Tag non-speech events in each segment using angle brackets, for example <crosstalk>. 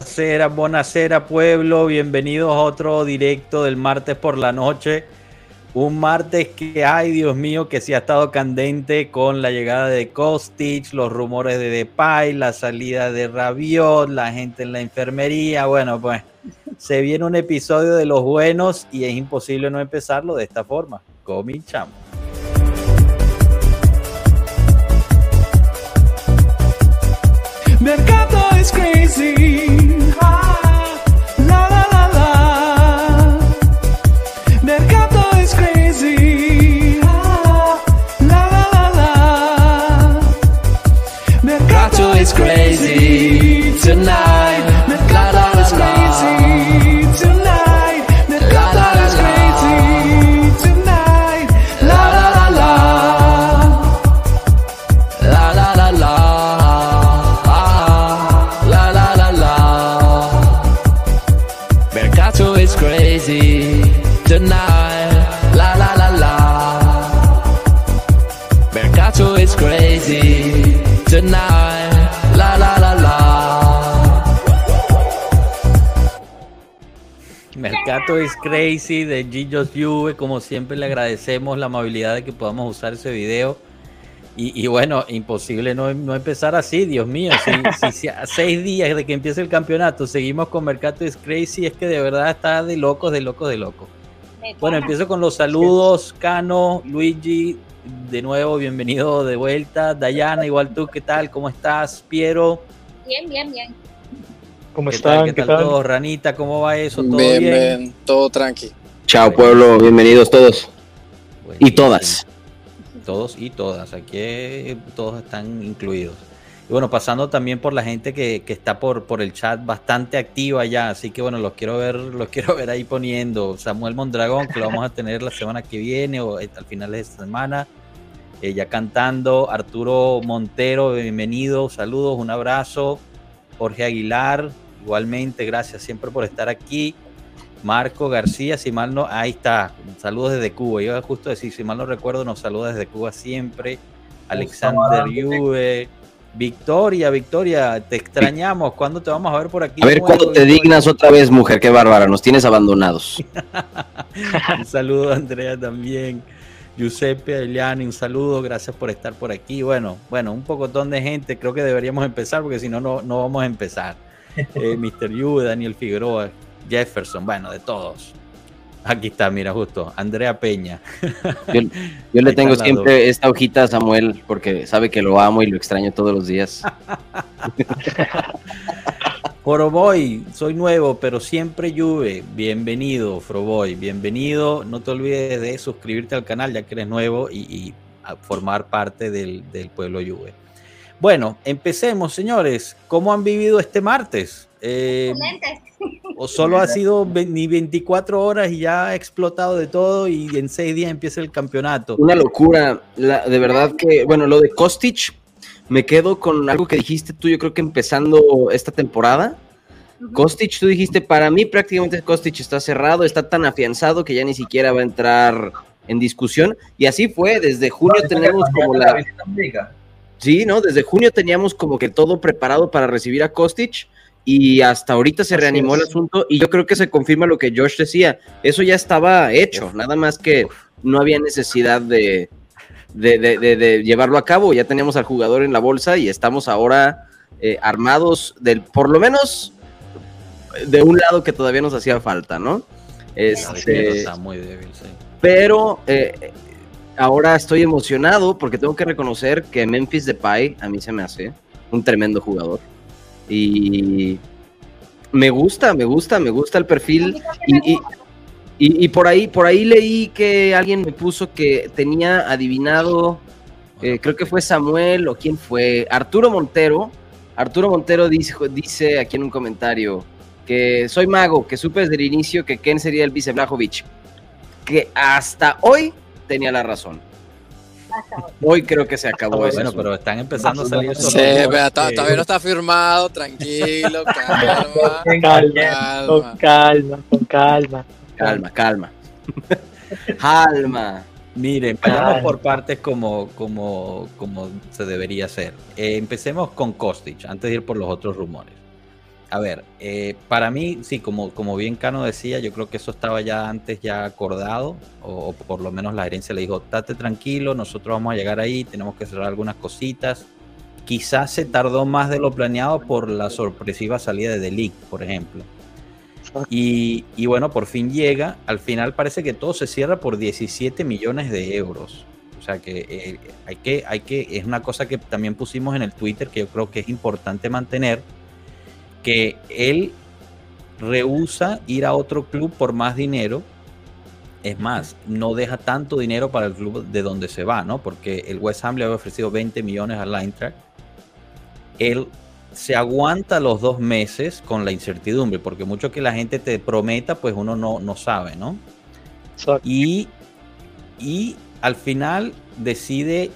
Buonasera, buonasera pueblo, bienvenidos a otro directo del martes por la noche. Un martes que, ay Dios mío, que sí ha estado candente con la llegada de Kostic, los rumores de Depay, la salida de Rabiot, la gente en la enfermería. Bueno, pues se viene un episodio de los buenos y es imposible no empezarlo de esta forma. Cominchamos. Mercato is crazy. Tonight. Mercato is crazy de Gillos Juve. Como siempre, le agradecemos la amabilidad de que podamos usar ese video. Y, y bueno, imposible no, no empezar así, Dios mío. Si, si- si a seis días de que empiece el campeonato seguimos con Mercato is crazy, es que de verdad está de locos, de locos, de locos. Bueno, empiezo con los saludos. Cano, Luigi, de nuevo, bienvenido de vuelta. Dayana, igual tú, ¿qué tal? ¿Cómo estás? Piero, Bien, bien, bien. ¿Cómo ¿qué tal? están? ¿Qué ¿Qué tal tal? todo? Ranita, ¿cómo va eso? ¿Todo bien, bien? bien, todo tranqui. Chao pueblo, bienvenidos todos y todas. Todos y todas, aquí eh, todos están incluidos. Y bueno, pasando también por la gente que, que está por, por el chat bastante activa ya, así que bueno, los quiero ver, los <laughs> quiero ver ahí poniendo. Samuel Mondragón, que lo vamos a tener la semana que viene o al final de esta semana, eh, ya cantando. Arturo Montero, bienvenido, saludos, un abrazo. Jorge Aguilar, igualmente, gracias siempre por estar aquí. Marco García, si mal no, ahí está, saludos desde Cuba. Yo justo decir, si mal no recuerdo, nos saluda desde Cuba siempre. Alexander Juve, Victoria, Victoria, te extrañamos. ¿Cuándo te vamos a ver por aquí? A ver cuándo te dignas otra vez, mujer, qué bárbara, nos tienes abandonados. <laughs> un saludo, Andrea, también. Giuseppe Ailiani, un saludo, gracias por estar por aquí. Bueno, bueno, un pocotón de gente, creo que deberíamos empezar porque si no, no no vamos a empezar. Eh, Mr. Yu, Daniel Figueroa, Jefferson, bueno, de todos. Aquí está, mira, justo, Andrea Peña. Yo, yo <laughs> le tengo siempre esta hojita a Samuel porque sabe que lo amo y lo extraño todos los días. <laughs> Foroboy, soy nuevo, pero siempre Juve. Bienvenido, Foroboy, bienvenido. No te olvides de suscribirte al canal ya que eres nuevo y, formar parte del, del pueblo Juve. Bueno, empecemos, señores. ¿Cómo han vivido este martes? Eh. ¿O solo ha <laughs> sido ni 24 horas y ya ha explotado de todo y en seis días empieza el campeonato? Una locura, la- de verdad que, bueno, lo de Kostic, me quedo con algo que dijiste tú, yo creo que empezando esta temporada. Kostic, tú dijiste, para mí prácticamente Kostic está cerrado, está tan afianzado que ya ni siquiera va a entrar en discusión. Y así fue, desde junio tenemos como la... Sí, ¿no? Desde junio teníamos como que todo preparado para recibir a Kostic y hasta ahorita se reanimó el asunto y yo creo que se confirma lo que Josh decía. Eso ya estaba hecho, nada más que no había necesidad de, de, de- de- de llevarlo a cabo. Ya teníamos al jugador en la bolsa y estamos ahora eh, armados del, por lo menos de un lado que todavía nos hacía falta, ¿no? Este, está muy débil, sí. pero eh, ahora estoy emocionado porque tengo que reconocer que Memphis Depay a mí se me hace un tremendo jugador. Y me gusta, me gusta, me gusta el perfil. Y, y- y- y por ahí, por ahí leí que alguien me puso que tenía adivinado, eh, creo que fue Samuel o quién fue, Arturo Montero. Arturo Montero dice, dice aquí en un comentario que soy mago, que supe desde el inicio que Ken sería el vice Blajovic. Que hasta hoy tenía la razón. Hoy creo que se acabó eso. Bueno, pero están empezando a salir esos Sí, vea, todavía no está firmado, tranquilo, <laughs> calma, Con calma, con calma. calma, con calma. Calma, <laughs> calma. calma. Miren, vayamos Ay. por partes como, como, como se debería hacer. Eh, empecemos con Kostic, antes de ir por los otros rumores. A ver, eh, para mí, sí, como, como bien Cano decía, yo creo que eso estaba ya antes ya acordado, o, o por lo menos la gerencia le dijo, date tranquilo, nosotros vamos a llegar ahí, tenemos que cerrar algunas cositas. Quizás se tardó más de lo planeado por la sorpresiva salida de League, por ejemplo. Y, y bueno, por fin llega. Al final parece que todo se cierra por 17 millones de euros. O sea que eh, hay que, hay que, es una cosa que también pusimos en el Twitter que yo creo que es importante mantener, que él rehúsa ir a otro club por más dinero. Es más, no deja tanto dinero para el club de donde se va, ¿no? Porque el West Ham le había ofrecido 20 millones al Eintracht. Él se aguanta los dos meses con la incertidumbre, porque mucho que la gente te prometa, pues uno no, no sabe, ¿no? Y, y al final decide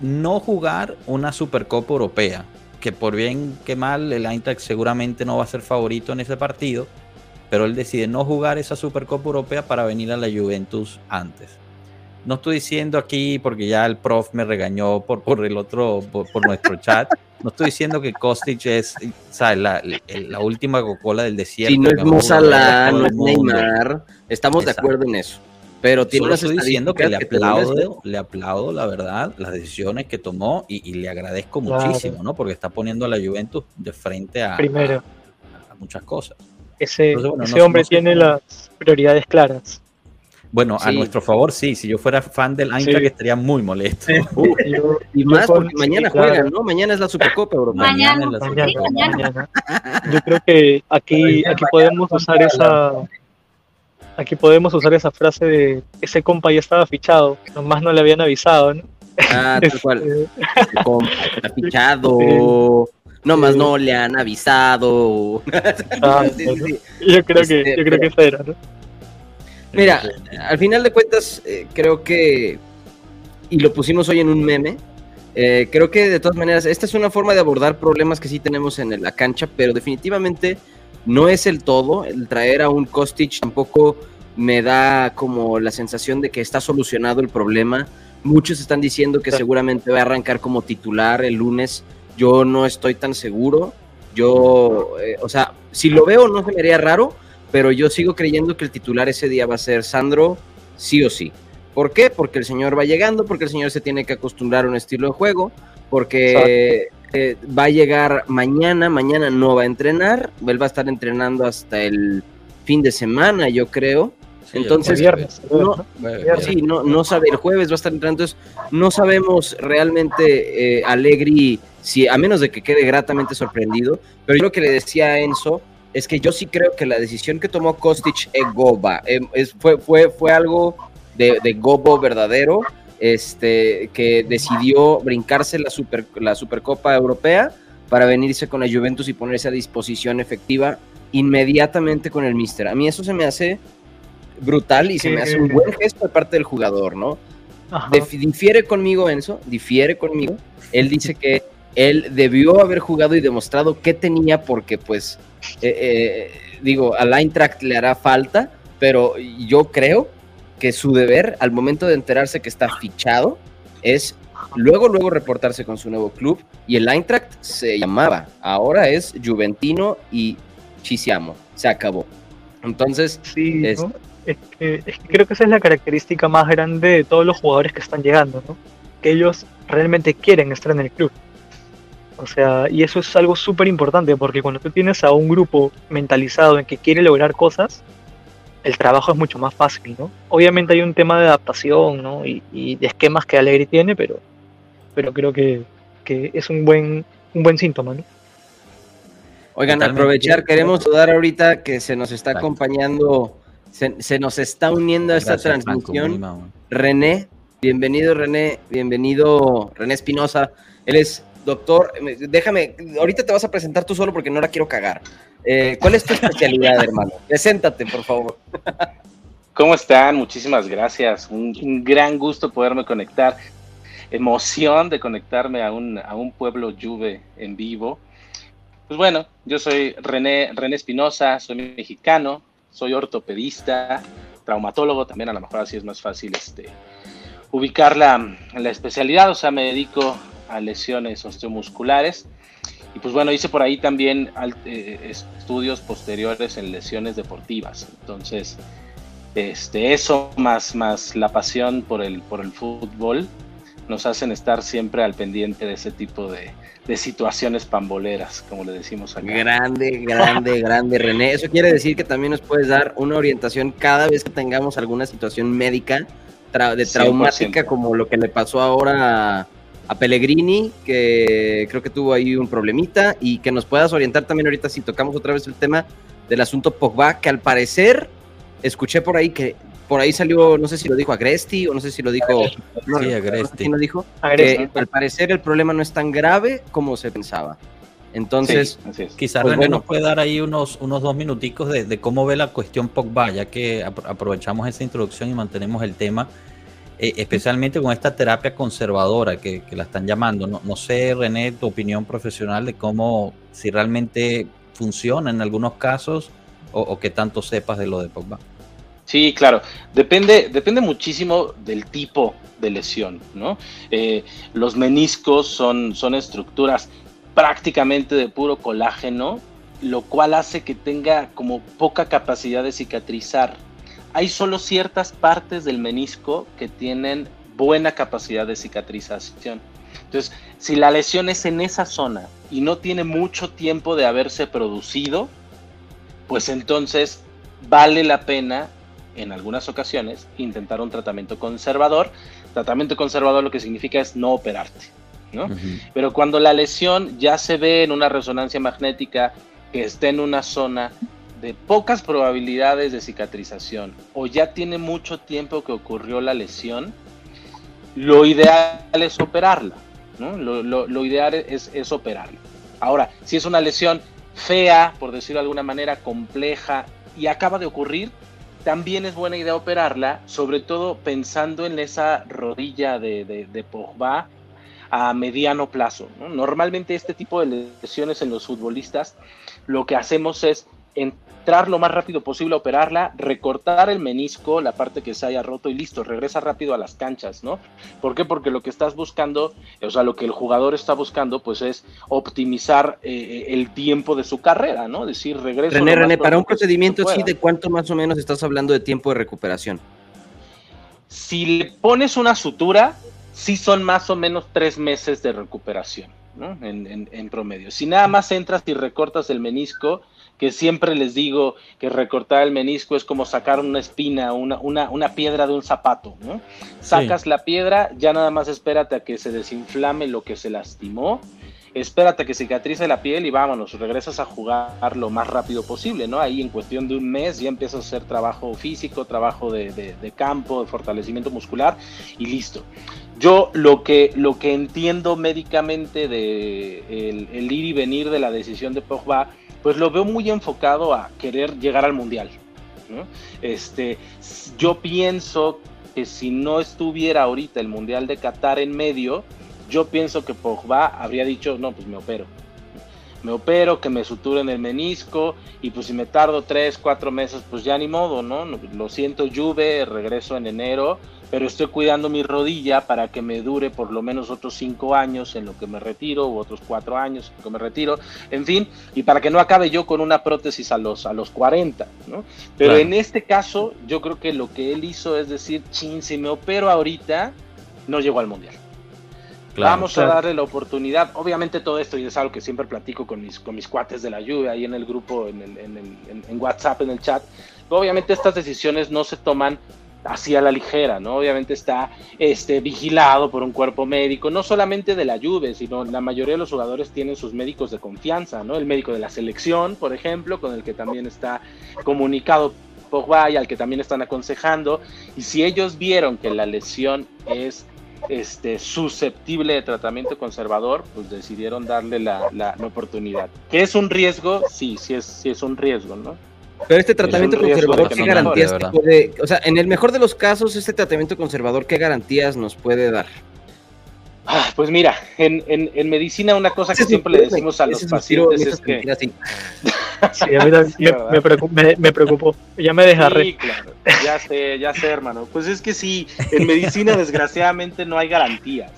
no jugar una Supercopa Europea, que por bien que mal el Eintracht seguramente no va a ser favorito en ese partido, pero él decide no jugar esa Supercopa Europea para venir a la Juventus antes. No estoy diciendo aquí, porque ya el prof me regañó por, por el otro, por, por nuestro <laughs> chat, no estoy diciendo que Kostic es ¿sabes? La, la, la última Coca-Cola del desierto. Si no es todo no es. Neymar, estamos de acuerdo en eso. Pero tiene Solo estoy diciendo que le te duelen, aplaudo, le aplaudo la verdad, las decisiones que tomó y, y le agradezco Claro. muchísimo, ¿no? Porque está poniendo a la Juventus de frente a, Primero, a- a muchas cosas. ese, Entonces, bueno, ese no- hombre no tiene cómo- las prioridades claras. Bueno, a Sí. nuestro favor, sí. Si yo fuera fan del Eintracht Sí. estaría muy molesto. Uh, <laughs> Yo- y más porque mañana claro. juegan, ¿no? Mañana es la Supercopa Europea. Mañana es la Mañana. Mañana, Supercopa. mañana. mañana. Yo creo que aquí, aquí podemos usar esa aquí podemos usar esa frase de ese compa ya estaba fichado, nomás no le habían avisado, ¿no? Ah, tal cual. Este, Compa, está fichado. No más no le han avisado. <laughs> Ah, Sí, sí, sí. yo creo que, Este, yo creo que esa era, ¿no? Mira, al final de cuentas, eh, creo que, y lo pusimos hoy en un meme, eh, creo que de todas maneras, esta es una forma de abordar problemas que sí tenemos en la cancha, pero definitivamente no es el todo. El traer a un Kostic tampoco me da como la sensación de que está solucionado el problema. Muchos están diciendo que seguramente va a arrancar como titular el lunes. Yo no estoy tan seguro. Yo, eh, o sea, si lo veo no se me haría raro, pero yo sigo creyendo que el titular ese día va a ser Sandro, sí o sí. ¿Por qué? Porque el señor va llegando, porque el señor se tiene que acostumbrar a un estilo de juego, porque eh, va a llegar mañana, mañana no va a entrenar, él va a estar entrenando hasta el fin de semana, yo creo. Sí, entonces, viernes. no. Sí, no, no sabe, el jueves va a estar entrando, entonces no sabemos realmente eh, Allegri, si, a menos de que quede gratamente sorprendido, pero yo lo que le decía a Enzo es que yo sí creo que la decisión que tomó Kostic es Goba, eh, es- fue, fue, fue algo de, de Gobo verdadero, este, que decidió brincarse la, super, la Supercopa Europea para venirse con la Juventus y ponerse a disposición efectiva inmediatamente con el Mister. A mí eso se me hace brutal y se me hace un buen gesto de parte del jugador, ¿no? Ajá. Difiere conmigo Enzo, difiere conmigo. Él dice que él debió haber jugado y demostrado qué tenía porque pues, eh, eh, digo, al Eintracht le hará falta, pero yo creo que su deber al momento de enterarse que está fichado es luego, luego reportarse con su nuevo club y el Eintracht se llamaba, ahora es Juventino y Chisiamo, se acabó. Entonces, Sí, Es- ¿no? Es que, es que creo que esa es la característica más grande de todos los jugadores que están llegando, ¿no? Que ellos realmente quieren estar en el club. O sea, y eso es algo súper importante porque cuando tú tienes a un grupo mentalizado en que quiere lograr cosas, el trabajo es mucho más fácil, ¿no? Obviamente hay un tema de adaptación, ¿no? Y, y de esquemas que Alegri tiene, pero, pero creo que, que es un buen, un buen síntoma, ¿no? Oigan, Totalmente. aprovechar, queremos saludar ahorita que se nos está Exacto. acompañando, se, se nos está uniendo a esta Gracias, transmisión. René, bienvenido René, bienvenido René Espinosa. Él es doctor, déjame, ahorita te vas a presentar tú solo porque no la quiero cagar. Eh, ¿Cuál es tu especialidad, hermano? Preséntate, por favor. ¿Cómo están? Muchísimas gracias. Un, gran gusto poderme conectar. Emoción de conectarme a un, a un pueblo Juve en vivo. Pues bueno, yo soy René, René Espinosa, soy mexicano, soy ortopedista, traumatólogo, también a lo mejor así es más fácil este, ubicar la, la especialidad, o sea, me dedico a lesiones osteomusculares. Y pues bueno, hice por ahí también eh, estudios posteriores en lesiones deportivas. Entonces, este, eso más, más la pasión por el, por el fútbol nos hacen estar siempre al pendiente de ese tipo de, de situaciones pamboleras, como le decimos acá. Grande, grande, <laughs> grande, René. Eso quiere decir que también nos puedes dar una orientación cada vez que tengamos alguna situación médica tra- de 100%. traumática, como lo que le pasó ahora a, Pellegrini, que creo que tuvo ahí un problemita, y que nos puedas orientar también ahorita si tocamos otra vez el tema del asunto Pogba, que al parecer escuché por ahí que por ahí salió, no sé si lo dijo Agresti o no sé si lo dijo. No, Sí, no Agresti. quién lo dijo. Que al parecer el problema no es tan grave como se pensaba. Entonces, Sí. Quizás Pues René bueno. nos puede dar ahí unos, unos dos minuticos de, de cómo ve la cuestión Pogba, ya que apro- aprovechamos esa introducción y mantenemos el tema, eh, especialmente con esta terapia conservadora que, que la están llamando. No, no sé, René, tu opinión profesional de cómo, si realmente funciona en algunos casos o, o qué tanto sepas de lo de Pogba. Sí, claro. Depende, depende muchísimo del tipo de lesión, ¿no? Eh, los meniscos son, son estructuras prácticamente de puro colágeno, lo cual hace que tenga como poca capacidad de cicatrizar. Hay solo ciertas partes del menisco que tienen buena capacidad de cicatrización. Entonces, si la lesión es en esa zona y no tiene mucho tiempo de haberse producido, pues entonces vale la pena en algunas ocasiones intentar un tratamiento conservador. Tratamiento conservador lo que significa es no operarte, ¿no? Pero cuando la lesión ya se ve en una resonancia magnética que esté en una zona de pocas probabilidades de cicatrización o ya tiene mucho tiempo que ocurrió la lesión, lo ideal es operarla, ¿no? Lo, lo- ideal es, es operarla. Ahora, si es una lesión fea, por decirlo de alguna manera, compleja y acaba de ocurrir, también es buena idea operarla, sobre todo pensando en esa rodilla de, de, de Pogba a mediano plazo. ¿no? Normalmente este tipo de lesiones en los futbolistas, lo que hacemos es entrar lo más rápido posible a operarla, recortar el menisco, la parte que se haya roto y listo, regresa rápido a las canchas, ¿no? ¿Por qué? Porque lo que estás buscando, o sea, lo que el jugador está buscando, pues es optimizar eh, el tiempo de su carrera, ¿no? Es decir, regreso. René, René, para un procedimiento así. ¿de cuánto más o menos estás hablando de tiempo de recuperación? Si le pones una sutura, sí son más o menos tres meses de recuperación, ¿no? En, en- en promedio. Si nada más entras y recortas el menisco, que siempre les digo que recortar el menisco es como sacar una espina, una, una, una piedra de un zapato, ¿no? Sacas la piedra, ya nada más espérate a que se desinflame lo que se lastimó, espérate a que cicatrice la piel y vámonos, regresas a jugar lo más rápido posible, ¿no? Ahí en cuestión de un mes ya empiezas a hacer trabajo físico, trabajo de, de- de campo, de fortalecimiento muscular y listo. Yo lo que, lo que entiendo médicamente de el, ir y venir de la decisión de Pogba, pues lo veo muy enfocado a querer llegar al mundial. Este, yo pienso que si no estuviera ahorita el mundial de Qatar en medio, yo pienso que Pogba habría dicho, no, pues me opero. Me opero, que me suturen el menisco y pues si me tardo tres, cuatro meses, pues ya ni modo, ¿no? Lo siento, Juve, regreso en enero, pero estoy cuidando mi rodilla para que me dure por lo menos otros cinco años en lo que me retiro, u otros cuatro años en lo que me retiro, en fin, y para que no acabe yo con una prótesis a los, a los 40, ¿no? Pero Claro. en este caso, yo creo que lo que él hizo es decir, chin, si me opero ahorita, no llego al mundial. Claro. Vamos claro. a darle la oportunidad. Obviamente todo esto y es algo que siempre platico con mis, con mis cuates de la lluvia ahí en el grupo, en, el- en el- en- en WhatsApp, en el chat. Obviamente estas decisiones no se toman así a la ligera, ¿no? Obviamente está este, vigilado por un cuerpo médico, no solamente de la Juve, sino la mayoría de los jugadores tienen sus médicos de confianza, ¿no? El médico de la selección, por ejemplo, con el que también está comunicado Pogba y al que también están aconsejando. Y si ellos vieron que la lesión es este, susceptible de tratamiento conservador, pues decidieron darle la, la- la oportunidad. ¿Que es un riesgo? Sí, sí es, sí es un riesgo, ¿no? Pero este tratamiento conservador, ¿qué garantías mejore, te puede, o sea, en el mejor de los casos, este tratamiento conservador, ¿qué garantías nos puede dar? Ah, pues mira, en, en- en medicina una cosa que siempre le decimos a los pacientes es que... <laughs> Sí, a mí también <laughs> Sí, me, me preocu- me- me preocupó. Ya me desgarré. Sí, claro, ya sé, ya sé, hermano. Pues es que sí, en medicina desgraciadamente no hay garantías.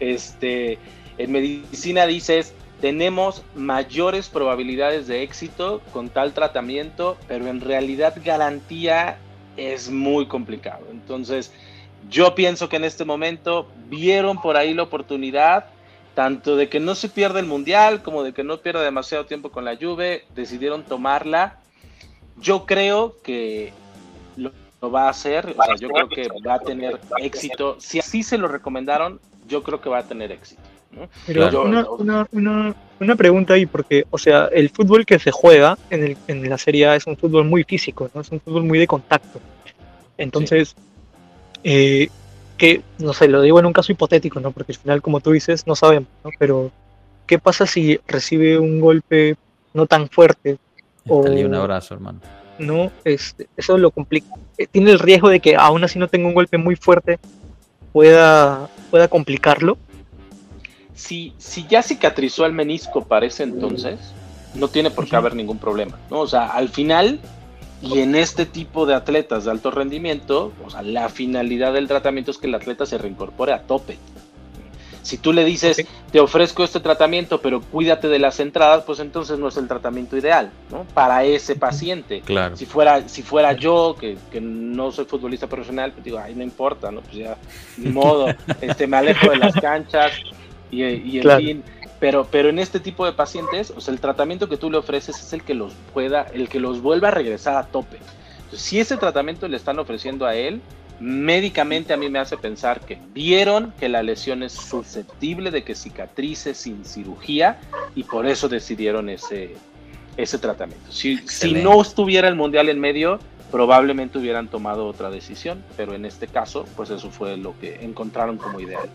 Este, en medicina dices, tenemos mayores probabilidades de éxito con tal tratamiento, pero en realidad garantía es muy complicado. Entonces, yo pienso que en este momento vieron por ahí la oportunidad, tanto de que no se pierda el mundial como de que no pierda demasiado tiempo con la Juve, decidieron tomarla. Yo creo que lo, va a hacer, o sea, yo creo que va a tener éxito. Si así se lo recomendaron, yo creo que va a tener éxito. ¿No? Pero una, una, una, una pregunta ahí, porque, o sea, el fútbol que se juega en, el, en la Serie A es un fútbol muy físico, ¿no? Es un fútbol muy de contacto. Entonces, eh, que, no sé, lo digo en un caso hipotético, ¿no? Porque al final, como tú dices, no sabemos, ¿no? Pero, ¿qué pasa si recibe un golpe no tan fuerte? O, Dale un abrazo, hermano. no, este, eso lo complica. eh, Tiene el riesgo de que aún así no tenga un golpe muy fuerte, pueda, pueda complicarlo. Si, si ya cicatrizó el menisco para ese entonces, no tiene por qué haber ningún problema, ¿no? O sea, al final, y en este tipo de atletas de alto rendimiento, o sea, la finalidad del tratamiento es que el atleta se reincorpore a tope. Si tú le dices, te ofrezco este tratamiento, pero cuídate de las entradas, pues entonces no es el tratamiento ideal, ¿no? Para ese paciente. Claro. Si fuera, si fuera yo, que, que no soy futbolista profesional, pues digo, ay, no importa, ¿no? Pues ya, ni modo, <laughs> este, me alejo de las canchas y, y en Claro. fin. Pero, pero en este tipo de pacientes, o sea, el tratamiento que tú le ofreces es el que los pueda, el que los vuelva a regresar a tope. Entonces, si ese tratamiento le están ofreciendo a él, médicamente a mí me hace pensar que vieron que la lesión es susceptible de que cicatrice sin cirugía y por eso decidieron ese, ese tratamiento. Si, si no estuviera el mundial en medio, probablemente hubieran tomado otra decisión, pero en este caso, pues eso fue lo que encontraron como ideal.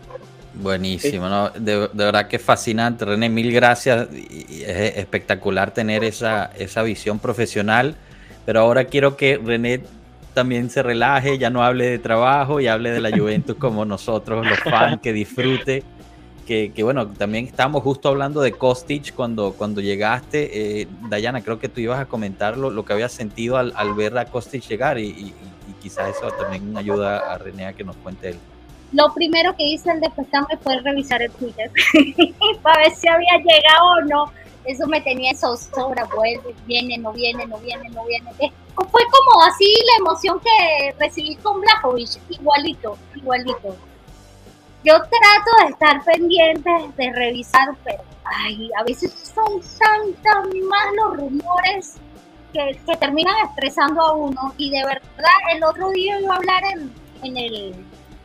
Buenísimo, ¿no? de, de verdad que fascinante, René, mil gracias. Es espectacular tener esa, esa visión profesional, pero ahora quiero que René también se relaje, ya no hable de trabajo y hable de la Juventus <laughs> como nosotros, los fans, que disfrute. Que, que, bueno, también estábamos justo hablando de Kostic cuando, cuando llegaste. Eh, Dayana, creo que tú ibas a comentar lo, lo que habías sentido al, al ver a Kostic llegar y, y- y quizás eso también ayuda a René a que nos cuente él. Lo primero que hice al despertarme fue revisar el Twitter <laughs> para ver si había llegado o no. Eso me tenía zozobra, vuelve, viene, no viene, no viene, no viene. Es- Fue como así la emoción que recibí con Blajovic, igualito, igualito. Yo trato de estar pendiente, de revisar, pero ay, a veces son tantas más los rumores que, que terminan estresando a uno. Y de verdad, el otro día iba a hablar en, en el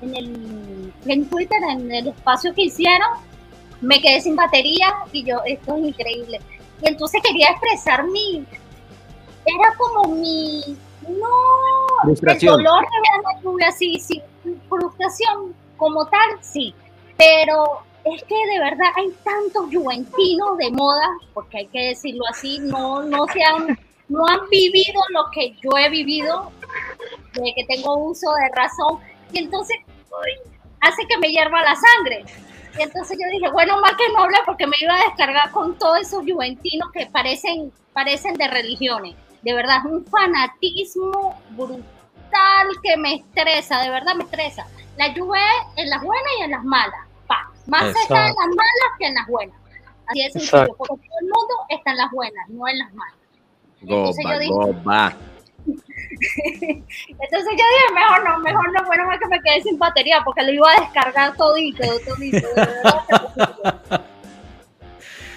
en el en Twitter, en el espacio que hicieron, me quedé sin batería y yo, esto es increíble. Y entonces quería expresar mi, era como mi, no, el dolor de la lluvia, sí, sí, frustración como tal, sí, pero es que de verdad hay tantos juventinos de moda, porque hay que decirlo así, no, no se han, no han vivido lo que yo he vivido, de que tengo uso de razón, y entonces uy, hace que me hierva la sangre. Y entonces yo dije, bueno, más que no habla porque me iba a descargar con todos esos juventinos que parecen, parecen de religiones. De verdad, es un fanatismo brutal que me estresa, de verdad me estresa. La Juve en las buenas y en las malas. Pa. Más Exacto. está en las malas que en las buenas. Así es sencillo, porque todo el mundo está en las buenas, no en las malas. Entonces yo Goba, dije-. Entonces yo dije, mejor no, mejor no, bueno, más que me quedé sin batería porque lo iba a descargar todito, todito.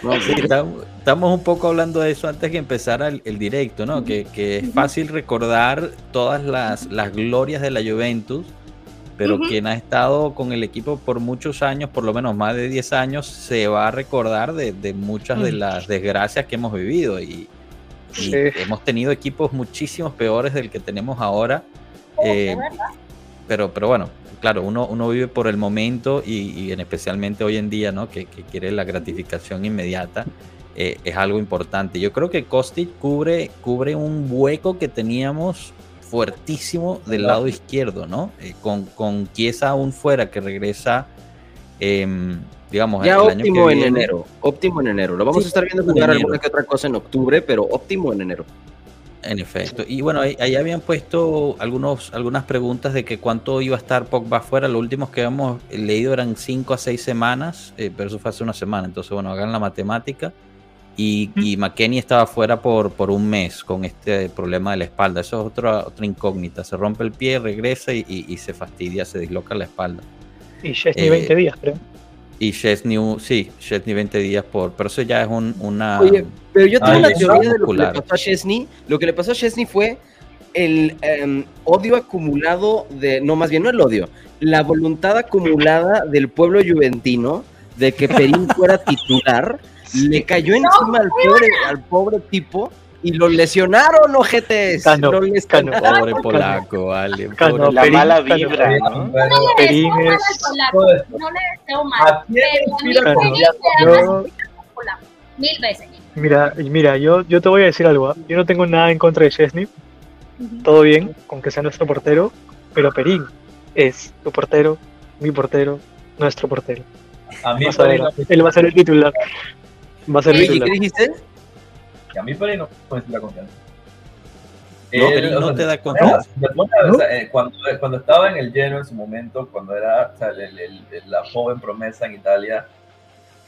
No, Sí, estamos, un poco hablando de eso antes que empezara el, el directo, ¿no? Que, que es fácil recordar todas las, las glorias de la Juventus, pero Ujú. quien ha estado con el equipo por muchos años, por lo menos más de 10 años, se va a recordar de, de muchas de Mm. las desgracias que hemos vivido y, y Sí. hemos tenido equipos muchísimos peores del que tenemos ahora. Oh, Eh, pero, pero bueno, claro, uno, uno vive por el momento y, y en especialmente hoy en día, ¿no? Que, que quiere la gratificación inmediata, eh, es algo importante. Yo creo que Kostic cubre, cubre un hueco que teníamos fuertísimo del lado izquierdo, ¿no? Eh, con, con Chiesa aún fuera que regresa, em, digamos, Ya el año óptimo que en viene. enero. Óptimo en enero. Lo vamos Sí, a estar viendo en jugar alguna que otra cosa en octubre, pero óptimo en enero. En efecto. Y bueno, ahí, ahí habían puesto algunos, algunas preguntas de que cuánto iba a estar Pogba fuera. Los últimos que hemos leído eran 5 a 6 semanas, eh, pero eso fue hace una semana. Entonces, bueno, hagan la matemática. Y, y McKenny estaba fuera por, por un mes con este problema de la espalda. Eso es otra, otra incógnita. Se rompe el pie, regresa y, y- y se fastidia, se disloca la espalda. Y Chesney Eh, 20 días, creo. Y Chesney, sí, Chesney 20 días por. Pero eso ya es un, una. Oye, pero yo tengo una teoría de lo que le pasó a Chesney. Lo que le pasó a Chesney fue el em, odio acumulado de, no, más bien no el odio, la voluntad acumulada del pueblo juventino de que Perín <laughs> fuera titular, le cayó encima al pobre, al pobre tipo y lo lesionaron, ojetes. Cano, lo lesionaron. Pobre polaco, vale. Cano, pobre- La Perín, mala Cano. vibra, ¿no? No le Perín deseo mal es- al polaco, no le deseo mal. ¿A quién Pero a mí polaco. Mil veces. Mira, mira, yo, yo te voy a decir algo. ¿ah? Yo no tengo nada en contra de Chesney. Todo bien, con que sea nuestro portero. Pero Perín es tu portero, mi portero, nuestro portero. a mí a ver, él va a ser el titular. Va a ser el ¿Y qué titular. Dijiste? a mí Perín no me inspira confianza. No, Él, o no sea, te da confianza. a- o sea, eh, cuando, cuando estaba en el lleno en su momento, cuando era o sea, el- el- el- la joven promesa en Italia,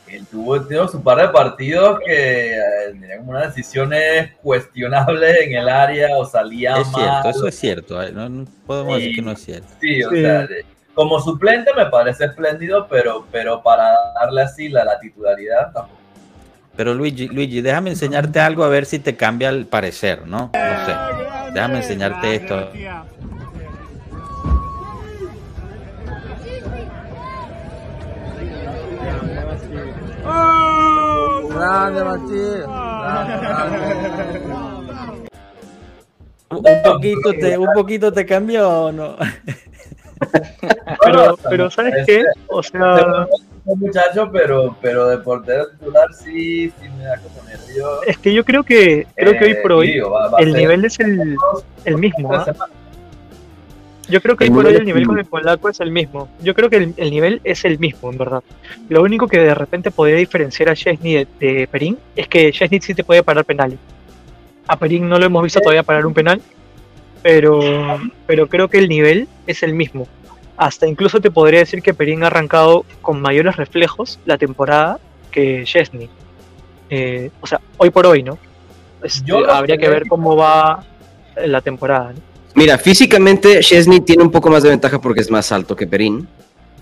él tuvo, tuvo su par de partidos que eh, tenían como unas decisiones cuestionables en el área o salía Es mal. cierto, eso es cierto. eh, No, no podemos decir que no es cierto. Sí, o Sí. sea, como suplente me parece espléndido, pero, pero para darle así la, la titularidad tampoco. Pero Luigi, Luigi, déjame enseñarte algo a ver si te cambia el parecer, ¿no? No sé. Déjame enseñarte esto. Grande, Matías. Un poquito te, un poquito te cambió o no. Pero, pero ¿sabes qué? O sea, muchacho, pero, pero de portero titular sí, sí me da como nervio. es que yo creo que creo que hoy por Eh, hoy digo, va- va a el nivel es el, el mismo. ¿ah? Yo creo que El hoy por hoy el nivel con el polaco es el mismo. Yo creo que el, el nivel es el mismo, en verdad. Lo único que de repente podría diferenciar a Chesney de, de Perín es que Chesney sí te puede parar penales. A Perín no lo hemos visto todavía parar un penal, pero, pero creo que el nivel es el mismo. Hasta incluso te podría decir que Perín ha arrancado con mayores reflejos la temporada que Chesney. Eh, o sea, hoy por hoy, ¿no? Este, Yo habría que ver cómo va la temporada. ¿no? Mira, físicamente Chesney tiene un poco más de ventaja porque es más alto que Perín.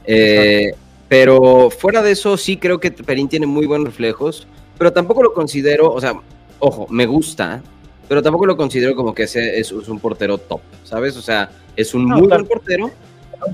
Eh, pero fuera de eso, sí creo que Perín tiene muy buenos reflejos. Pero tampoco lo considero, o sea, ojo, me gusta, pero tampoco lo considero como que ese es, es un portero top, ¿sabes? O sea, es un No, muy claro. buen portero.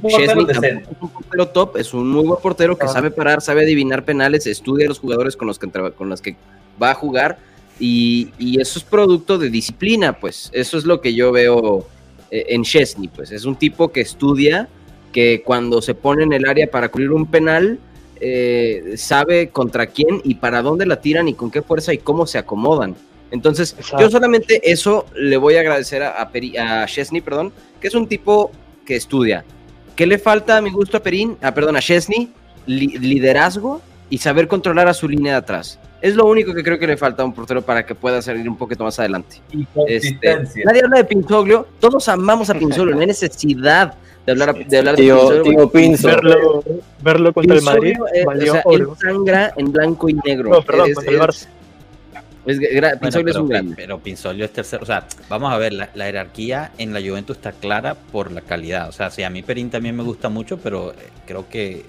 Chesney es un portero top, es un muy buen portero que Ah. sabe parar, sabe adivinar penales, estudia a los jugadores con los que, con los que va a jugar. Y, y eso es producto de disciplina, pues. Eso es lo que yo veo eh, en Chesney, pues. Es un tipo que estudia, que cuando se pone en el área para cubrir un penal, eh, sabe contra quién y para dónde la tiran y con qué fuerza y cómo se acomodan. Entonces, Exacto. yo solamente eso le voy a agradecer a, a, Peri- a Chesney, perdón, que es un tipo que estudia. ¿Qué le falta a mi gusto a Perín? Ah, perdón, a Chesney, Li- liderazgo y saber controlar a su línea de atrás. Es lo único que creo que le falta a un portero para que pueda salir un poquito más adelante. Este, nadie habla de Pinzoglio, todos amamos a Pinzoglio, no hay necesidad de hablar, de, hablar de Tío, Pinzoglio. tío Pinzo. verlo, verlo contra el Madrid Pinzoglio, eh, valió o sea, él sangra en blanco y negro. No, perdón, Es- contra el es- Barça. Es Bueno, es un grande. pero Pinzolio es tercero. O sea, vamos a ver, la, la jerarquía en la Juventus está clara por la calidad. O sea, sí, a mí Perín también me gusta mucho, pero eh, creo que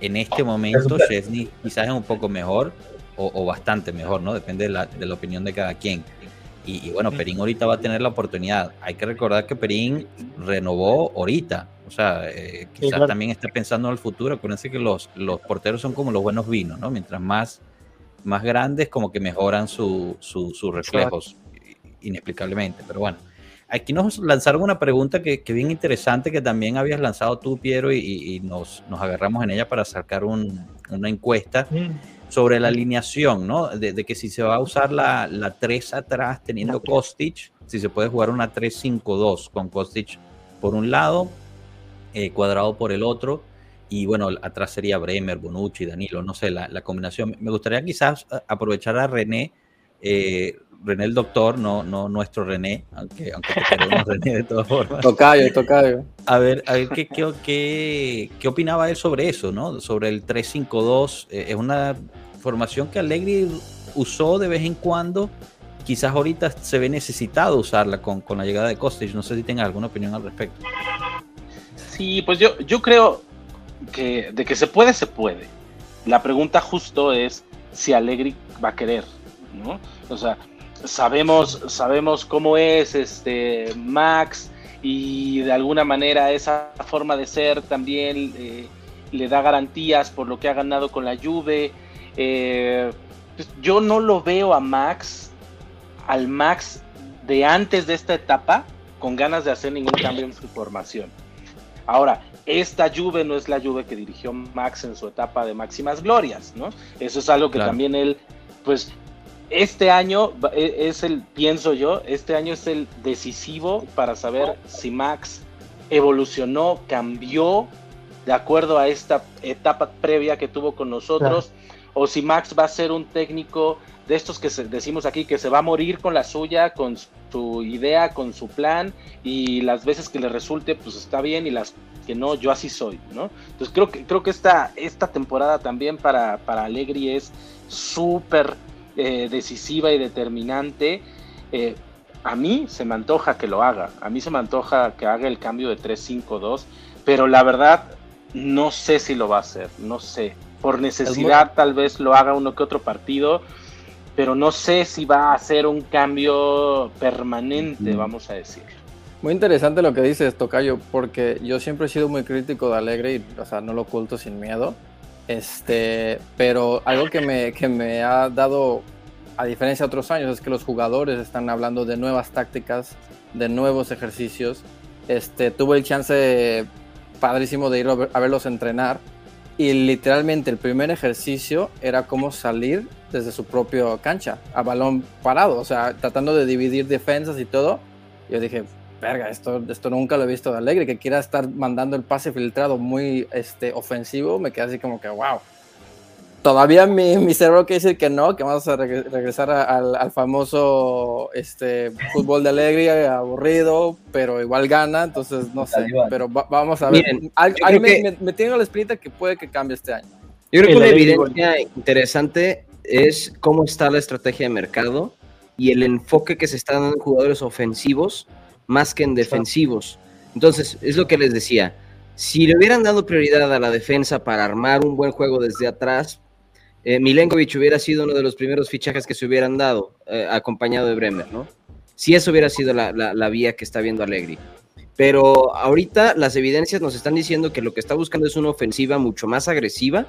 en este momento Eso- Chesney quizás es un poco mejor o, o bastante mejor, ¿no? Depende de la, de la opinión de cada quien. Y, y bueno, Perín ahorita va a tener la oportunidad. Hay que recordar que Perín renovó ahorita. O sea, eh, quizás claro. también está pensando en el futuro. Acuérdense que los, los porteros son como los buenos vinos, ¿no? Mientras más, más grandes, como que mejoran su- su- sus reflejos inexplicablemente. Pero bueno, aquí nos lanzaron una pregunta que, que bien interesante que también habías lanzado tú, Piero, y, y nos, nos agarramos en ella para sacar un- una encuesta Mm, sobre la alineación, ¿no? De, de que si se va a usar la, la 3 atrás teniendo Kostic, si se puede jugar una 3-5-2 con Kostic por un lado, eh, cuadrado por el otro, y bueno, atrás sería Bremer, Bonucci, Danilo, no sé, la, la combinación. Me gustaría quizás a- aprovechar a René, eh, René el doctor, no, no nuestro René, aunque, aunque te queremos René de todas formas. Tocayo, tocayo. A ver, a ver qué, qué, qué, qué opinaba él sobre eso, ¿no? Sobre el 352. Eh, es una formación que Allegri usó de vez en cuando. Quizás ahorita se ve necesitado usarla con, con la llegada de Kostic. No sé si tenga alguna opinión al respecto. Sí, pues yo, yo creo que de que se puede, se puede. La pregunta justo es si Allegri va a querer, ¿no? O sea, sabemos, sabemos cómo es este Max y de alguna manera esa forma de ser también eh, le da garantías por lo que ha ganado con la Juve. Eh, pues yo no lo veo a Max, al Max de antes de esta etapa, con ganas de hacer ningún cambio en su formación. Ahora, esta Juve no es la Juve que dirigió Max en su etapa de máximas glorias, ¿no? Eso es algo que Claro. también él, pues, este año e- es el, pienso yo, este año es el decisivo para saber si Max evolucionó, cambió de acuerdo a esta etapa previa que tuvo con nosotros, o si Max va a ser un técnico de estos que se- decimos aquí que se va a morir con la suya, con su idea, con su plan, y las veces que le resulte, pues está bien, y las que no, yo así soy, ¿no? Entonces creo que, creo que esta, esta temporada también para, para Allegri es súper eh, decisiva y determinante. Eh, a mí se me antoja que lo haga, a mí se me antoja que haga el cambio de 3-5-2, pero la verdad no sé si lo va a hacer, no sé. Por necesidad tal vez lo haga uno que otro partido, pero no sé si va a hacer un cambio permanente, vamos a decir. Muy interesante lo que dices, Tocayo, porque yo siempre he sido muy crítico de Alegre y, o sea, no lo oculto sin miedo. Este, pero algo que me, que me ha dado, a diferencia de otros años, es que los jugadores están hablando de nuevas tácticas, de nuevos ejercicios. Este, tuve el chance padrísimo de ir a verlos entrenar y literalmente el primer ejercicio era cómo salir desde su propio cancha, a balón parado, o sea, tratando de dividir defensas y todo. Yo dije, verga, esto, esto nunca lo he visto de Alegre, que quiera estar mandando el pase filtrado muy este, ofensivo, me queda así como que, wow. Todavía mi, mi cerebro quiere decir que no, que vamos a reg- regresar a- al, al famoso este, fútbol de Alegre, aburrido, pero igual gana, entonces no sé, pero va- vamos a ver. Miren, Al- me, que- me- me tiene la espinita que puede que cambie este año. Yo creo que una evidencia interesante es cómo está la estrategia de mercado y el enfoque que se está dando en jugadores ofensivos más que en defensivos. Entonces, es lo que les decía. Si le hubieran dado prioridad a la defensa para armar un buen juego desde atrás, eh, Milenkovic hubiera sido uno de los primeros fichajes que se hubieran dado, eh, acompañado de Bremer, ¿no? Si eso hubiera sido la, la- la vía que está viendo Allegri. Pero ahorita las evidencias nos están diciendo que lo que está buscando es una ofensiva mucho más agresiva,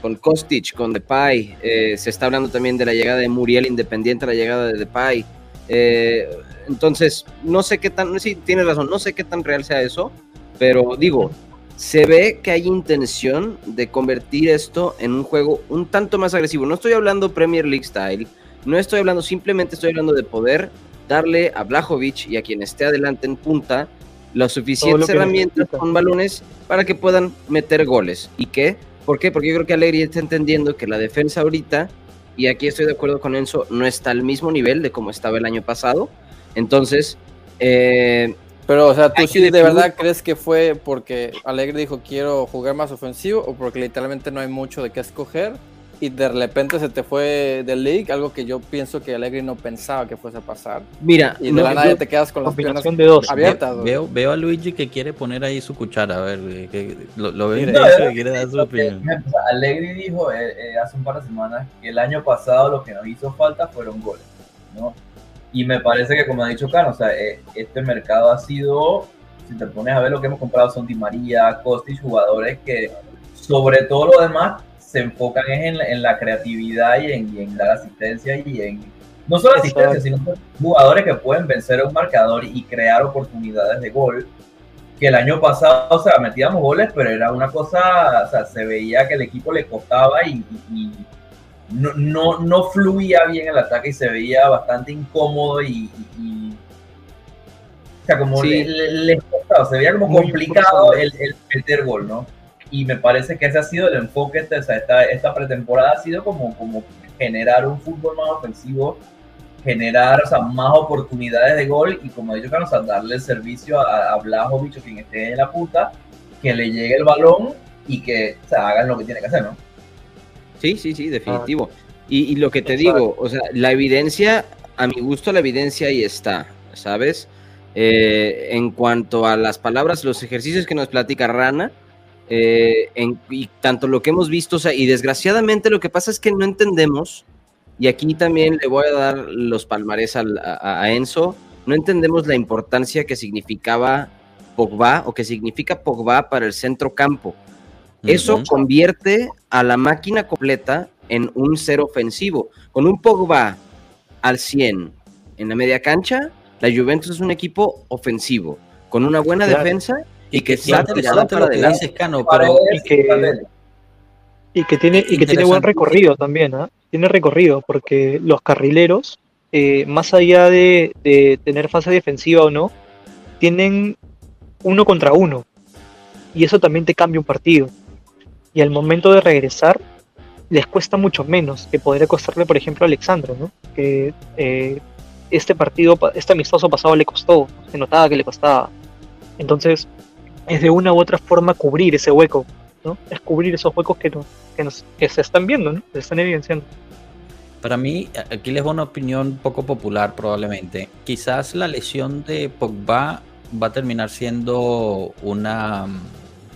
con Kostic, con Depay. eh, se está hablando también de la llegada de Muriel Independiente, la llegada de Depay. Eh, entonces, no sé qué tan, sí, tienes razón, no sé qué tan real sea eso, pero digo, se ve que hay intención de convertir esto en un juego un tanto más agresivo. No estoy hablando Premier League style, no estoy hablando, simplemente estoy hablando de poder darle a Blajovic y a quien esté adelante en punta las suficientes que herramientas necesita. con balones para que puedan meter goles. ¿Y qué? ¿Por qué? Porque yo creo que Alegri está entendiendo que la defensa ahorita, y aquí estoy de acuerdo con Enzo, no está al mismo nivel de como estaba el año pasado. Entonces, eh, Pero, o sea, ¿tú sí que de verdad crees que fue porque Alegre dijo quiero jugar más ofensivo o porque literalmente no hay mucho de qué escoger y de repente se te fue del league? Algo que yo pienso que Alegre no pensaba que fuese a pasar. mira, Y de no, la nada te quedas con las piernas Combinación de dos. abiertas. güey. Veo, veo a Luigi que quiere poner ahí su cuchara, a ver, eh, que lo, lo intenso no, y quiere dar su que- opinión. Allegri dijo eh, eh, hace un par de semanas que el año pasado lo que nos hizo falta fueron goles, ¿no? Y me parece que, como ha dicho Cano, o sea, eh, este mercado ha sido, si te pones a ver lo que hemos comprado, son Di María, Kostic, jugadores que sobre todo lo demás se enfocan en, la- en la creatividad y en, y en dar asistencia y en, no solo asistencia, sino jugadores que pueden vencer a un marcador y crear oportunidades de gol que el año pasado, o sea, metíamos goles, pero era una cosa, o sea, se veía que el equipo le costaba y, y- y no, no, no fluía bien el ataque y se veía bastante incómodo y, y- y- o sea, como Sí. le, le- le se veía como Muy complicado el, el meter gol, ¿no? Y me parece que ese ha sido el enfoque, o sea, esta, esta pretemporada ha sido como, como generar un fútbol más ofensivo, generar o sea, más oportunidades de gol y como ha dicho o sea, darle el servicio a, a Blajovic o quien esté en la punta, que le llegue el balón y que o sea, hagan lo que tiene que hacer, ¿no? Sí, sí, sí, definitivo. Y, y lo que te digo, o sea, la evidencia, a mi gusto la evidencia ahí está, ¿sabes? Eh, en cuanto a las palabras, los ejercicios que nos platica Rana, eh, en- y tanto lo que hemos visto, o sea, y desgraciadamente lo que pasa es que no entendemos, y aquí también le voy a dar los palmarés al- a, a Enzo, no entendemos la importancia que significaba Pogba o que significa Pogba para el centro campo. Eso convierte a la máquina completa en un ser ofensivo. Con un Pogba al 100 en la media cancha, la Juventus es un equipo ofensivo, con una buena Claro. defensa y que qué está tirada para lo que adelante. dices, Cano, pero Paredes y que-. Y que tiene, y que tiene buen recorrido también, ¿ah? Tiene recorrido, porque los carrileros, eh, más allá de, de tener fase defensiva o no, tienen uno contra uno. Y eso también te cambia un partido. Y al momento de regresar, les cuesta mucho menos que podría costarle, por ejemplo, a Alexandro, ¿no? Que eh, este partido, pa- este amistoso pasado le costó, se notaba que le costaba. Entonces, es de una u otra forma cubrir ese hueco, ¿no? Es cubrir esos huecos que, no- que, nos, que se están viendo, ¿no? Se están evidenciando. Para mí, aquí les voy a una opinión poco popular probablemente. Quizás la lesión de Pogba va a terminar siendo una,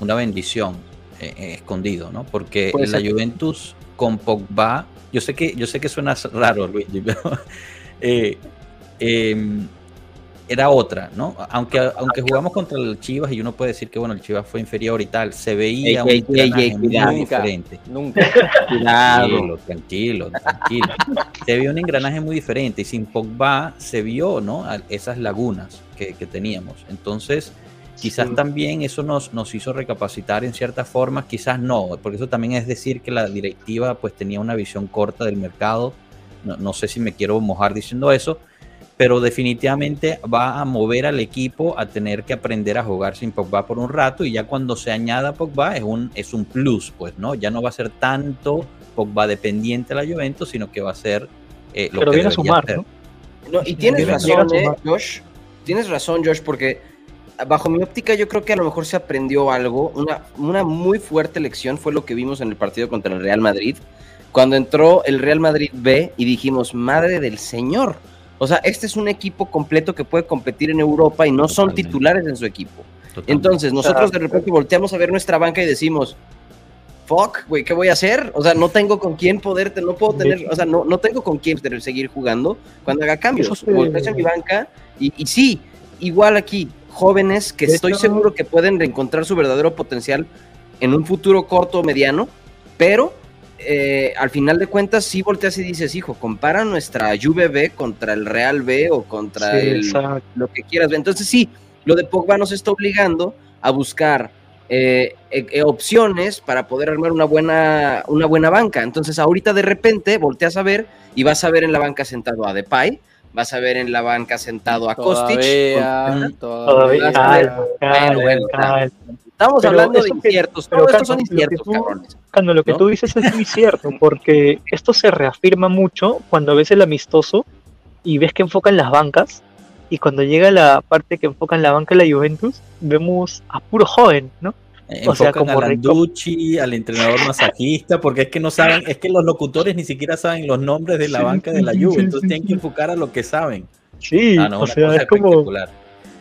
una bendición eh, eh, escondido, ¿no? Porque Puede la. Juventus con Pogba, yo sé que, yo sé que suena raro, Luigi, <laughs> pero eh, em, era otra, ¿no? Aunque, aunque jugamos contra el Chivas y uno puede decir que bueno, el Chivas fue inferior y tal, se veía Ey, un ey, ey, muy diferente. Nunca. <laughs> Tranquilo, tranquilo, tranquilo. se vio un engranaje muy diferente y sin Pogba se vio, ¿no? Esas lagunas que, que teníamos. Entonces, quizás Sí. también eso nos, nos hizo recapacitar en ciertas formas, quizás no, porque eso también es decir que la directiva pues tenía una visión corta del mercado. No, no sé si me quiero mojar diciendo eso, pero definitivamente va a mover al equipo a tener que aprender a jugar sin Pogba por un rato y ya cuando se añada Pogba es un, es un plus, pues, ¿no? Ya no va a ser tanto Pogba dependiente de la Juventus, sino que va a ser eh, lo Pero que viene a sumar. ¿no? No, y tienes razón, eh. Josh. Tienes razón, Josh, porque bajo mi óptica yo creo que a lo mejor se aprendió algo. Una, una muy fuerte lección fue lo que vimos en el partido contra el Real Madrid. Cuando entró el Real Madrid B y dijimos, madre del Señor. O sea, este es un equipo completo que puede competir en Europa y no son Totalmente. titulares en su equipo. Totalmente. Entonces, nosotros de repente volteamos a ver nuestra banca y decimos, fuck, güey, ¿qué voy a hacer? O sea, no tengo con quién poder, no puedo tener, o sea, no, no tengo con quién seguir jugando cuando haga cambios. Eso se- Volteas a mi banca y, y sí, igual aquí, jóvenes que estoy seguro que pueden reencontrar su verdadero potencial en un futuro corto o mediano, pero eh, al final de cuentas sí volteas y dices, hijo, compara nuestra Juve B contra el Real B o contra Sí, el lo que quieras. Entonces sí, lo de Pogba nos está obligando a buscar eh, eh, eh, opciones para poder armar una buena, una buena banca. Entonces ahorita de repente volteas a ver y vas a ver en la banca sentado a Depay, vas a ver en la banca sentado a Kostic. Todavía, con- Todavía, Vas a ver. calma, calma, bueno, calma. Estamos Pero hablando de que- inciertos, pero, son Carlos, lo que inciertos, tú- cabrones. Cuando lo que ¿no? tú dices es muy cierto, porque esto se reafirma mucho cuando ves el amistoso y ves que enfocan las bancas, y cuando llega la parte que enfocan la banca de la Juventus, vemos a puro joven, ¿no? Eh, o sea, enfocan como a. Landucci, al entrenador masajista, porque es que no saben, es que los locutores ni siquiera saben los nombres de la Sí, banca de la Juve, sí, entonces sí, tienen que enfocar a lo que saben. Sí, Ah, no, o sea, es como...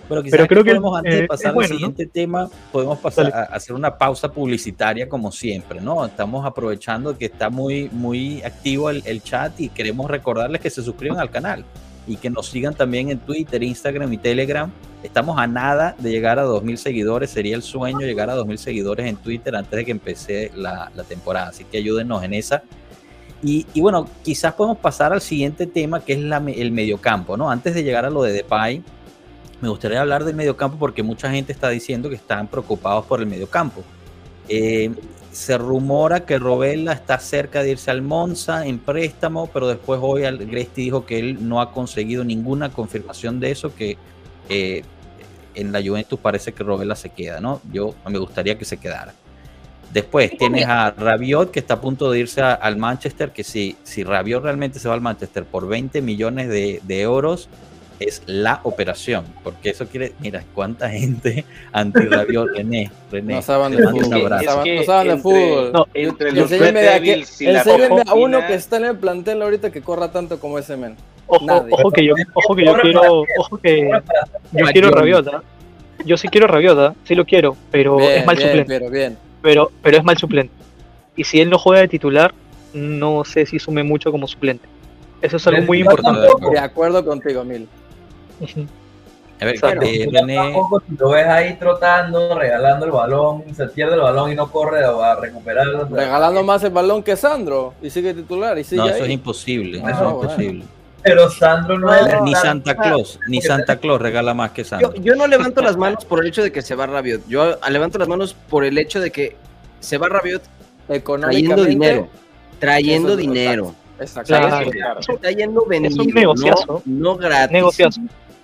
Pero quizás Pero creo que, podemos, antes eh, de es pasar bueno, al ¿no? siguiente tema, podemos pasar a hacer una pausa publicitaria como siempre, ¿no? Estamos aprovechando que está muy, muy activo el, el chat y queremos recordarles que se suscriban al canal y que nos sigan también en Twitter, Instagram y Telegram. Estamos a nada de llegar a 2.000 seguidores. Sería el sueño llegar a 2.000 seguidores en Twitter antes de que empiece la, la temporada. Así que ayúdenos en esa. Y, y bueno, quizás podemos pasar al siguiente tema que es el mediocampo, ¿no? Antes de llegar a lo de Depay, me gustaría hablar del mediocampo porque mucha gente está diciendo que están preocupados por el mediocampo. Eh, se rumora que Robella está cerca de irse al Monza en préstamo, pero después hoy Gresti dijo que él no ha conseguido ninguna confirmación de eso, que eh, en la Juventus parece que Robella se queda, ¿no? Yo me gustaría que se quedara. Después tienes a Rabiot que está a punto de irse a- al Manchester, que si, si Rabiot realmente se va al Manchester por 20 millones de, de euros, es la operación. Porque eso quiere, mira, cuánta gente <laughs> anti-Rabiot, René, René. No saben de fútbol. No saben, que no saben de entre- fútbol. No, Entre los Red Enséñame a, uno que está en el plantel ahorita que corra tanto como ese men. Ojo, ojo que yo, ojo que yo quiero, ojo que yo quiero. Rabiota. Yo sí quiero Rabiota, sí lo quiero, pero Bien, es mal bien, suplente. pero bien. Pero, pero es mal suplente. Y si él no juega de titular, no sé si sume mucho como suplente. Eso es algo muy importante. De acuerdo contigo, Mil. A ver, eh, Yo René, tampoco, si lo ves ahí trotando, regalando el balón, se pierde el balón y no corre a recuperarlo. o sea, Regalando más el balón que Sandro. Y sigue titular. Y sigue no, eso es imposible, Ah, eso es bueno. imposible. Pero Sandro no, es Ni Santa Claus, ni Santa Claus regala más que Sandro. yo no levanto las manos por el hecho de que se va Rabiot. Yo levanto las manos por el hecho de que se va Rabiot trayendo dinero. Trayendo dinero. Exacto. Claro. Claro. Está yendo vendido. negociazo. No, no gratis. Negociazo.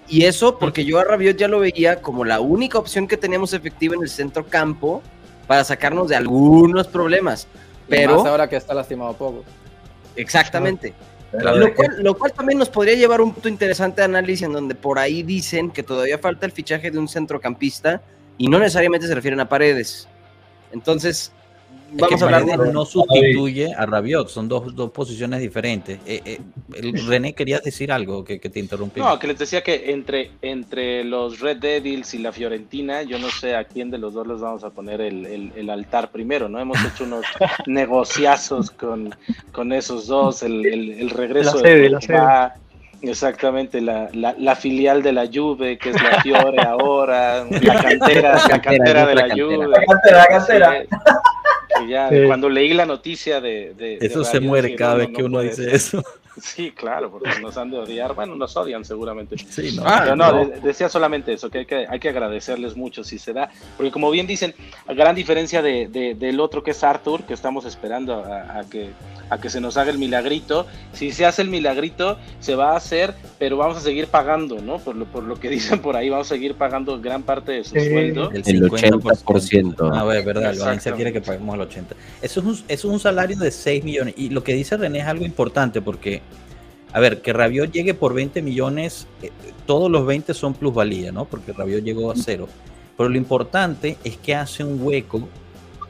Y eso porque yo a Rabiot ya lo veía como la única opción que teníamos efectiva en el centro campo para sacarnos de algunos problemas. Y Pero, Más ahora que está lastimado poco. exactamente. Lo cual, lo cual también nos podría llevar a un punto interesante de análisis en donde por ahí dicen que todavía falta el fichaje de un centrocampista y no necesariamente se refieren a paredes. Entonces, Es vamos que a hablar de... no sustituye a Rabiot, son dos, dos posiciones diferentes. Eh, eh, el- <laughs> René, querías decir algo que, que te interrumpí. No, que les decía que entre, entre los Red Devils y la Fiorentina, yo no sé a quién de los dos les vamos a poner el, el- el altar primero, ¿no? Hemos hecho unos <laughs> negociazos con, con esos dos, el, el- el regreso La de sede, la Pogba, exactamente, la, la, la filial de la Juve, que es la <laughs> Fiore ahora, la cantera, la cantera de la la cantera. Juve. La cantera, la cantera. Ya, Sí. cuando leí la noticia de... de- de Eso se Rabiot, muere cada vez no que uno dice eso. Sí, claro, porque nos han de odiar. Bueno, nos odian seguramente. Sí, ¿no? Ah, Pero no, no. de- decía solamente eso, que hay, que hay que agradecerles mucho si se da, porque como bien dicen, a gran diferencia de, de- del otro que es Arthur, que estamos esperando a, a que, a que se nos haga el milagrito, si se hace el milagrito, se va a hacer, pero vamos a seguir pagando, ¿no? Por lo, por lo que dicen por ahí, vamos a seguir pagando gran parte de su Sí. sueldo. El El 50%. 80%. Ah, es verdad, el Exacto. Valencia quiere que paguemos el 80%. Eso es, un, eso es un salario de 6 millones. Y lo que dice René es algo importante porque, a ver, que Rabiot llegue por 20 millones, eh, todos los 20 son plusvalía, ¿no? Porque Rabiot llegó a cero. Pero lo importante es que hace un hueco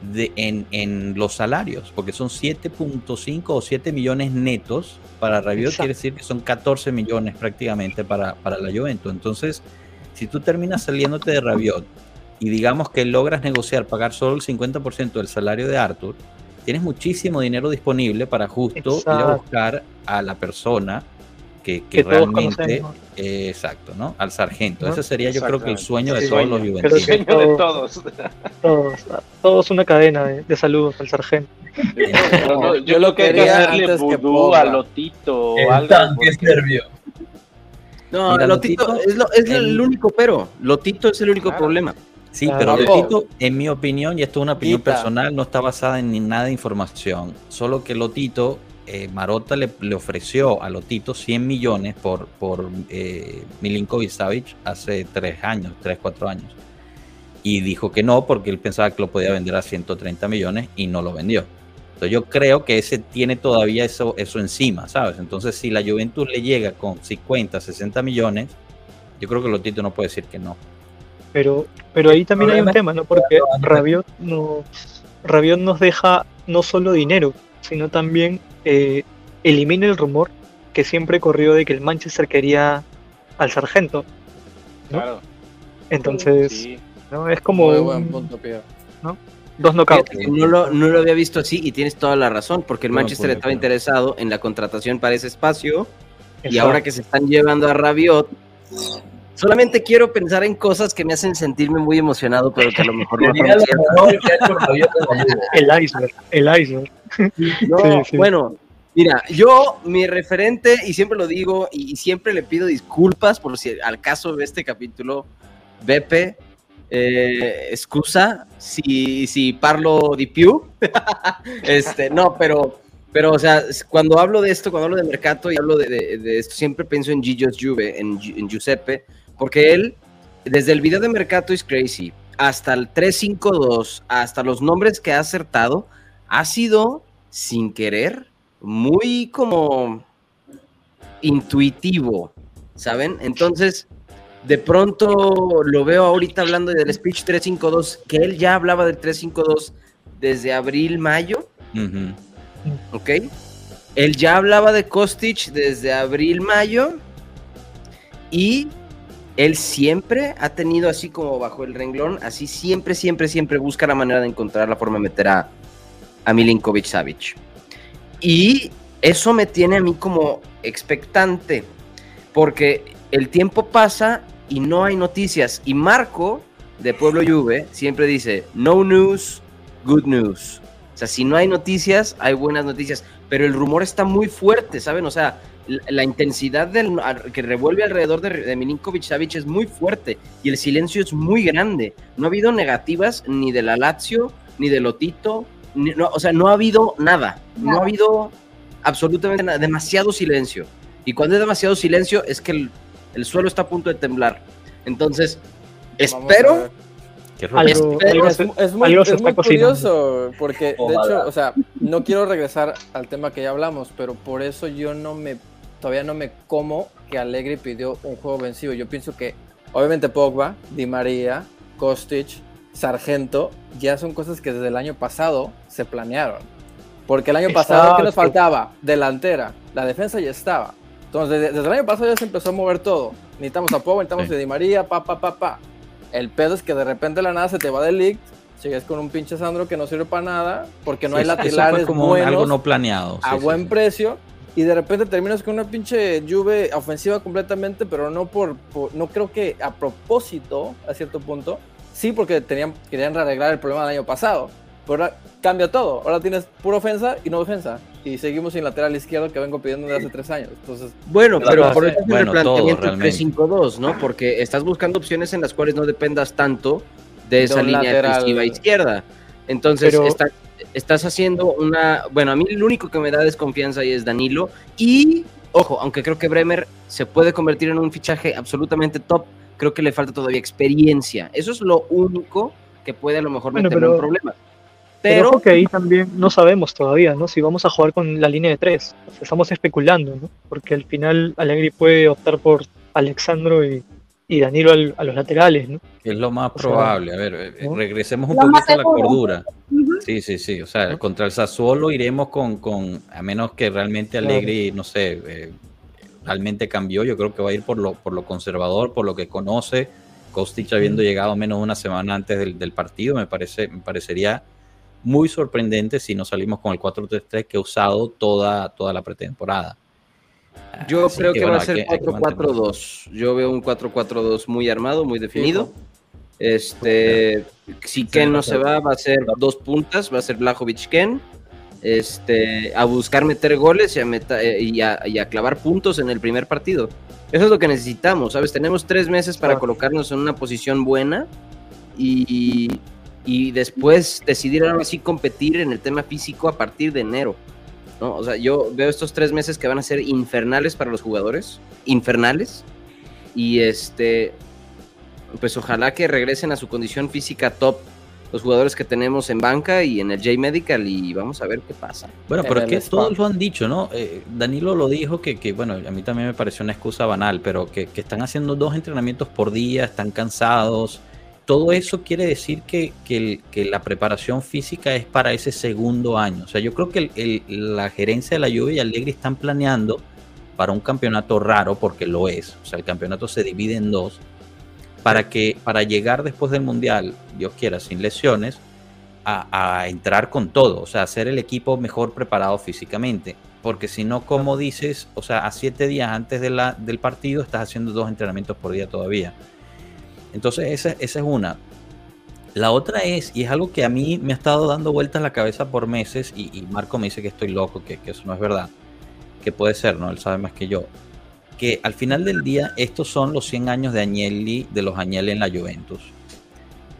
de, en, en los salarios, porque son 7.5 o 7 millones netos para Rabiot, Exacto. quiere decir que son 14 millones prácticamente para, para la Juventus. Entonces, si tú terminas saliéndote de Rabiot y digamos que logras negociar pagar solo el 50% del salario de Arthur, tienes muchísimo dinero disponible para justo ir a Exacto. buscar a la persona que, que Que todos realmente, eh, exacto, ¿no? Al sargento. ¿No? Ese sería yo creo que el sueño de Sí, todos sueño. los juventinos. sí. Sueño de todos. <laughs> Todos, todos una cadena de, de saludos al sargento. Yo, lo que hay que quería hacerle antes que a Lotito o El algo. tanque porque- serbio. No, Mira, Lotito, Lotito, es, lo- es el el- único pero. Lotito es el único Claro. problema. Sí, Claro. pero Papo. Lotito, en mi opinión, y esto es una opinión Quita. personal, no está basada en ni nada de información. Solo que Lotito, eh, Marota le, le ofreció a Lotito 100 millones por, por eh, Milinkovic Savic hace 3 años, 3, 4 años. Y dijo que no, porque él pensaba que lo podía vender a 130 millones y no lo vendió. Entonces yo creo que ese tiene todavía eso, eso encima, ¿sabes? Entonces si la Juventus le llega con 50, 60 millones, yo creo que Lotito no puede decir que no. Pero, pero ahí también hay un tema, ¿no? Porque Rabiot, no, Rabiot nos deja no solo dinero, sino también eh, elimina el rumor que siempre corrió de que el Manchester quería al sargento. ¿no? Claro. Entonces, Sí. ¿no? Es como Muy buen un- punto, dos knockouts. Fíjate que No lo, no lo había visto así y tienes toda la razón, porque el Buen Manchester estaba interesado en la contratación para ese espacio y Exacto. ahora que se están llevando a Rabiot, solamente quiero pensar en cosas que me hacen sentirme muy emocionado, pero que a lo mejor no. <laughs> El iceberg, el iceberg. No, Sí, sí. bueno, mira, yo, mi referente, y siempre lo digo, y siempre le pido disculpas por si al caso de este capítulo, Beppe, eh, excusa si, si parlo di più. <laughs> este, no, pero, pero, o sea, cuando hablo de esto, cuando hablo de mercado y hablo de, de- de esto, siempre pienso en Gigios Juve, en Giuseppe, porque él, desde el video de Mercato is Crazy hasta el 352, hasta los nombres que ha acertado, ha sido sin querer muy como intuitivo, ¿saben? Entonces, de pronto lo veo ahorita hablando del speech 352, que él ya hablaba del 352 desde abril, mayo. ¿ok? Él ya hablaba de Kostic desde abril, mayo, y él siempre ha tenido así como bajo el renglón, así siempre, siempre, siempre busca la manera de encontrar la forma de meter a, Milinkovic Savic. Y eso me tiene a mí como expectante, porque el tiempo pasa y no hay noticias. Y Marco, de Pueblo Juve, siempre dice, no news, good news. O sea, si no hay noticias, hay buenas noticias. Pero el rumor está muy fuerte, ¿saben? O sea, la, la intensidad del, que revuelve alrededor de, de Milinkovic Savic es muy fuerte y el silencio es muy grande. No ha habido negativas ni de la Lazio, ni de Lotito, ni- no, o sea, no ha habido nada. No ha habido absolutamente nada. Demasiado silencio. Y cuando es demasiado silencio es que el, el suelo está a punto de temblar. Entonces, Vamos espero Algo-. Es, algo es- se- es muy, es muy curioso porque, de Ojalá. hecho, o sea, no quiero regresar al tema que ya hablamos, pero por eso yo no me, todavía no me como que Allegri pidió un juego vencido. Yo pienso que, obviamente, Pogba, Di María, Kostic, Sargento, ya son cosas que desde el año pasado se planearon. Porque el año pasado, ¿qué nos faltaba? Delantera. La defensa ya estaba. Entonces, desde, el año pasado ya se empezó a mover todo. Necesitamos a Pogba, necesitamos Sí. a Di María, pa, pa, pa, pa. El pedo es que de repente la nada se te va del league, sigues con un pinche Sandro que no sirve para nada, porque no hay Sí, eso- eso laterales fue como buenos algo no planeado. a buen precio y de repente terminas con una pinche Juve ofensiva completamente, pero no por, por- no creo que a propósito a cierto punto. Sí, porque tenían querían arreglar el problema del año pasado. Pero ahora cambia todo. Ahora tienes pura ofensa y no defensa. Y seguimos sin lateral izquierdo que vengo pidiendo desde hace tres años. Entonces, Bueno, pero por eso es el Bueno, realmente. 3-5-2, ¿no? Porque estás buscando opciones en las cuales no dependas tanto de esa un línea defensiva izquierda. Entonces, Pero- está- estás haciendo una... Bueno, a mí el único que me da desconfianza ahí es Danilo. Y, ojo, aunque creo que Bremer se puede convertir en un fichaje absolutamente top, creo que le falta todavía experiencia. Eso es lo único que puede a lo mejor Bueno, meterlo en pero- problemas. Pero, Pero, que ahí también no sabemos todavía, ¿no? Si vamos a jugar con la línea de tres. O sea, estamos especulando, ¿no? Porque al final Allegri puede optar por Alexandro y, y Danilo al- a los laterales, ¿no? Es lo más O sea, probable. A ver, eh, ¿no? regresemos un Lo poquito a la cordura. Sí, sí, sí. O sea, contra el Sassuolo iremos con, con a menos que realmente Claro. Allegri, no sé, eh, realmente cambió. Yo creo que va a ir por lo, por lo conservador, por lo que conoce. Kostic habiendo llegado menos de una semana antes del, del partido, me parece, me parecería muy sorprendente si no salimos con el 4-3-3 que he usado toda, toda la pretemporada. Yo Así creo que, va bueno, a ser que- hay que mantenerlo. 4-4-2. Yo veo un 4-4-2 muy armado, muy definido. Este, si Ken no se va, va a ser dos puntas, va a ser Blajovic Ken. Este, a buscar meter goles y a, meta- eh, y, a, y a clavar puntos en el primer partido. Eso es lo que necesitamos, ¿sabes? Tenemos tres meses para colocarnos en una posición buena y, y después decidir ahora sí competir en el tema físico a partir de enero. ¿No? O sea, yo veo estos tres meses que van a ser infernales para los jugadores, infernales. Y este, pues ojalá que regresen a su condición física top los jugadores que tenemos en banca y en el J-Medical y vamos a ver qué pasa. Bueno, En pero es que todos lo han dicho, ¿no? Eh, Danilo lo dijo que, que, bueno, a mí también me pareció una excusa banal, pero que, que están haciendo dos entrenamientos por día, están cansados. Todo eso quiere decir que, que la preparación física es para ese segundo año. O sea, yo creo que la gerencia de la Juve y Allegri están planeando para un campeonato raro, porque lo es. O sea, el campeonato se divide en dos. Para que para llegar después del Mundial, Dios quiera, sin lesiones, a, entrar con todo, o sea, hacer el equipo mejor preparado físicamente. Porque si no, como dices, o sea, a siete días antes del partido estás haciendo dos entrenamientos por día todavía. Entonces, esa, esa es una. La otra es, y es algo que a mí me ha estado dando vueltas la cabeza por meses, y, Marco me dice que estoy loco, que, que eso no es verdad, que puede ser, ¿no? Él sabe más que yo. Que al final del día, estos son los 100 años de Agnelli, de los Agnelli en la Juventus.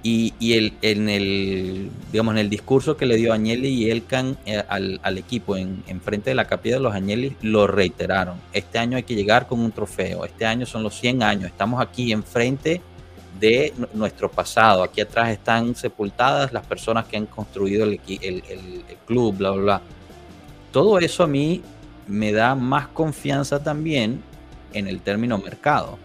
Y, y el, en el digamos en el discurso que le dio Agnelli y Elkan eh, al, al equipo en, en frente de la capilla de los Agnelli lo reiteraron. Este año hay que llegar con un trofeo. Este año son los 100 años. Estamos aquí enfrente de nu- nuestro pasado. Aquí atrás están sepultadas las personas que han construido el, equi- el- el- el club, bla, bla, bla. Todo eso a mí me da más confianza también en el término mercado.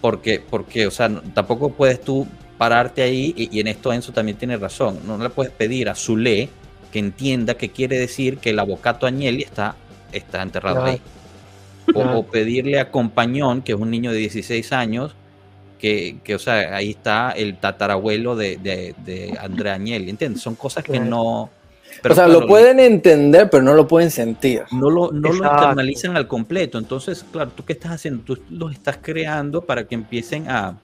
Porque, porque o sea, tampoco puedes tú pararte ahí, y, y en esto Enzo también tiene razón, no le puedes pedir a Zule que entienda que quiere decir que el avocato Agnelli está, está enterrado ahí. O, o pedirle a Compañón, que es un niño de 16 años, que, que, o sea, ahí está el tatarabuelo de, de, de Andrea Agnelli, ¿entiendes? Son cosas que no... o sea, claro, lo pueden entender, pero no lo pueden sentir. no lo, no lo internalizan al completo. Entonces, claro, ¿tú qué estás haciendo? Tú los estás creando para que empiecen a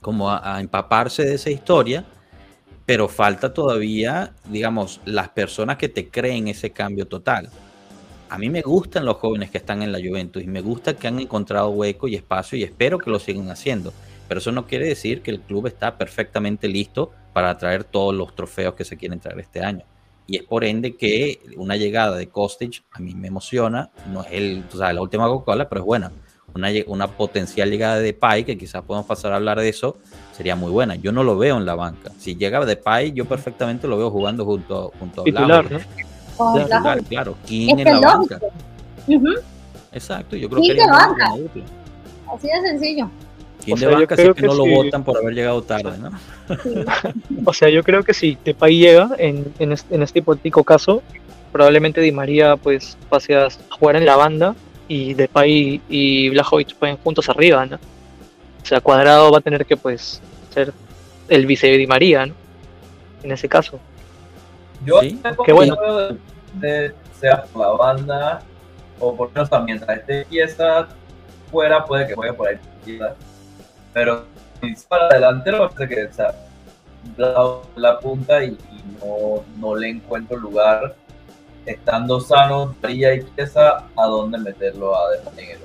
como a, a empaparse de esa historia, pero falta todavía, digamos, las personas que te creen ese cambio total. A mí me gustan los jóvenes que están en la Juventus y me gusta que han encontrado hueco y espacio y espero que lo sigan haciendo. Pero eso no quiere decir que el club está perfectamente listo para traer todos los trofeos que se quieren traer este año. Y es por ende que una llegada de Kostic a mí me emociona. No es el, o sea, la última Coca-Cola, pero es buena. Una, una potencial llegada de Depay, que quizás podemos pasar a hablar de eso, sería muy buena. Yo no lo veo en la banca. Si llega Depay, yo perfectamente lo veo jugando junto, junto a Titular, Vlahovic. ¿no? Con Claro, la- Claro, claro. King Es en la banca. Exacto, yo creo King que de banca. Así de sencillo. O de sea, yo creo que que no lo sí. votan por haber llegado tarde, ¿no? O sea, yo creo que si Depay llega en, en, este, en este hipotético caso, probablemente Di María pues pase a jugar en la banda y Depay y Blajovic jueguen juntos arriba, ¿no? O sea, Cuadrado va a tener que pues ser el vice de Di María, ¿no? En ese caso. Yo Sí, qué bueno. de, sea por la banda o por lo menos también mientras esté pieza fuera puede que juegue por ahí. Pero si para delantero parece que o sea, la, la punta y, y no, no le encuentro lugar estando sano María y pieza a dónde meterlo a Depay en el.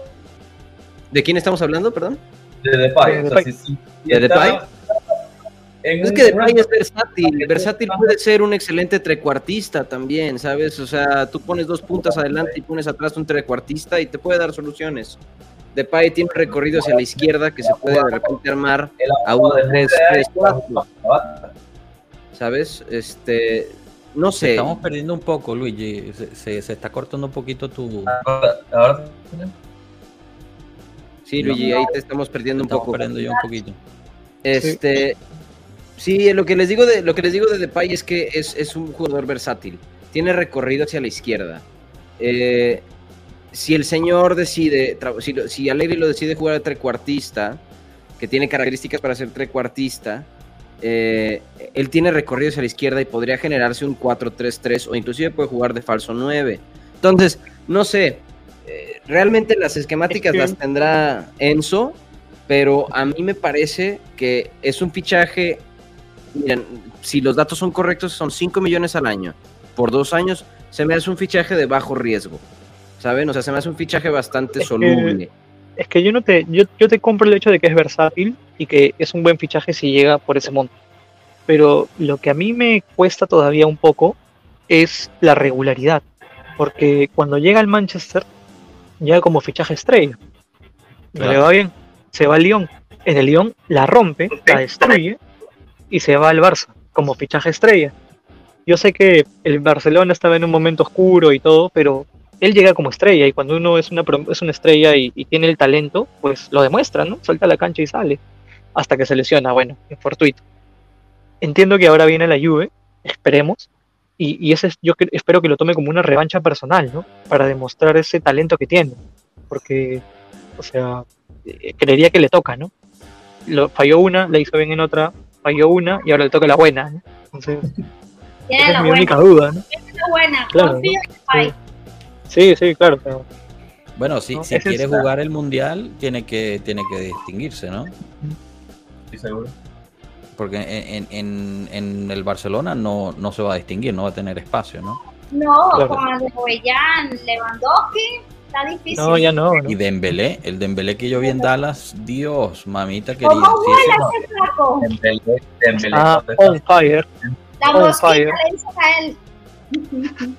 ¿De quién estamos hablando, perdón? de Depay, De o sea, Depay. si- si ¿De Depay? en Es que Depay es versátil. Versátil puede ser un excelente trecuartista también, ¿sabes? O sea, tú pones dos puntas adelante y pones atrás un trecuartista y te puede dar soluciones. Depay tiene un recorrido hacia la izquierda que se puede de repente armar a un de nueve 3-3-4, años, la ¿sabes? Este, no sé. Estamos perdiendo un poco, Luigi. Se, se- se está cortando un poquito tu. Ahora, Sí, Luigi, ahí te estamos perdiendo un Estamos poco. perdiendo ya un poquito. Este, sí, lo que les digo de lo que les digo de Depay es que es, es un jugador versátil. Tiene recorrido hacia la izquierda. Eh, si el señor decide, si, si Allegri lo decide jugar de trecuartista, que tiene características para ser trecuartista, eh, él tiene recorrido hacia la izquierda y podría generarse un 4-3-3 o inclusive puede jugar de falso 9. Entonces, no sé, eh, realmente las esquemáticas Es que- las tendrá Enzo, pero a mí me parece que es un fichaje, miren, si los datos son correctos, son 5 millones al año. Por dos años, se me hace un fichaje de bajo riesgo. ¿Saben? O sea, se me hace un fichaje bastante Es que- soluble. Es que yo no te, yo, yo te compro el hecho de que es versátil y que es un buen fichaje si llega por ese monto. Pero lo que a mí me cuesta todavía un poco es la regularidad. Porque cuando llega al Manchester, llega como fichaje estrella. No Claro. le va bien. Se va al Lyon. En el Lyon la rompe, la destruye y se va al Barça como fichaje estrella. Yo sé que el Barcelona estaba en un momento oscuro y todo, pero él llega como estrella y cuando uno es una, es una estrella y, y tiene el talento, pues lo demuestra, ¿no? Salta a la cancha y sale. Hasta que se lesiona, bueno, es fortuito. Entiendo que ahora viene la Juve, esperemos, y, y ese es- yo espero que lo tome como una revancha personal, ¿no? Para demostrar ese talento que tiene. Porque, o sea, eh, creería que le toca, ¿no? Lo, falló una, la hizo bien en otra, falló una y ahora le toca la buena, ¿no? Entonces, <laughs> Tiene esa es mi buena. única duda, ¿no? Tiene la buena. Claro, Confío ¿no? Depay. Sí, sí, claro, pero Bueno, si, No, si quiere jugar el mundial, tiene que, tiene que distinguirse, ¿no? estoy seguro. Porque en, en- en el Barcelona no, no se va a distinguir, no va a tener espacio, ¿no? No, Claro. con Adebayan, Lewandowski, está difícil. no, ya no, ¿no? Y Dembélé, el Dembélé que yo vi en Dallas, Dios, mamita querida. ¿Cómo sí, vuela ese- flaco? Dembélé, Dembélé, Ah, on fire, La on mosquita fire. le dicen a él.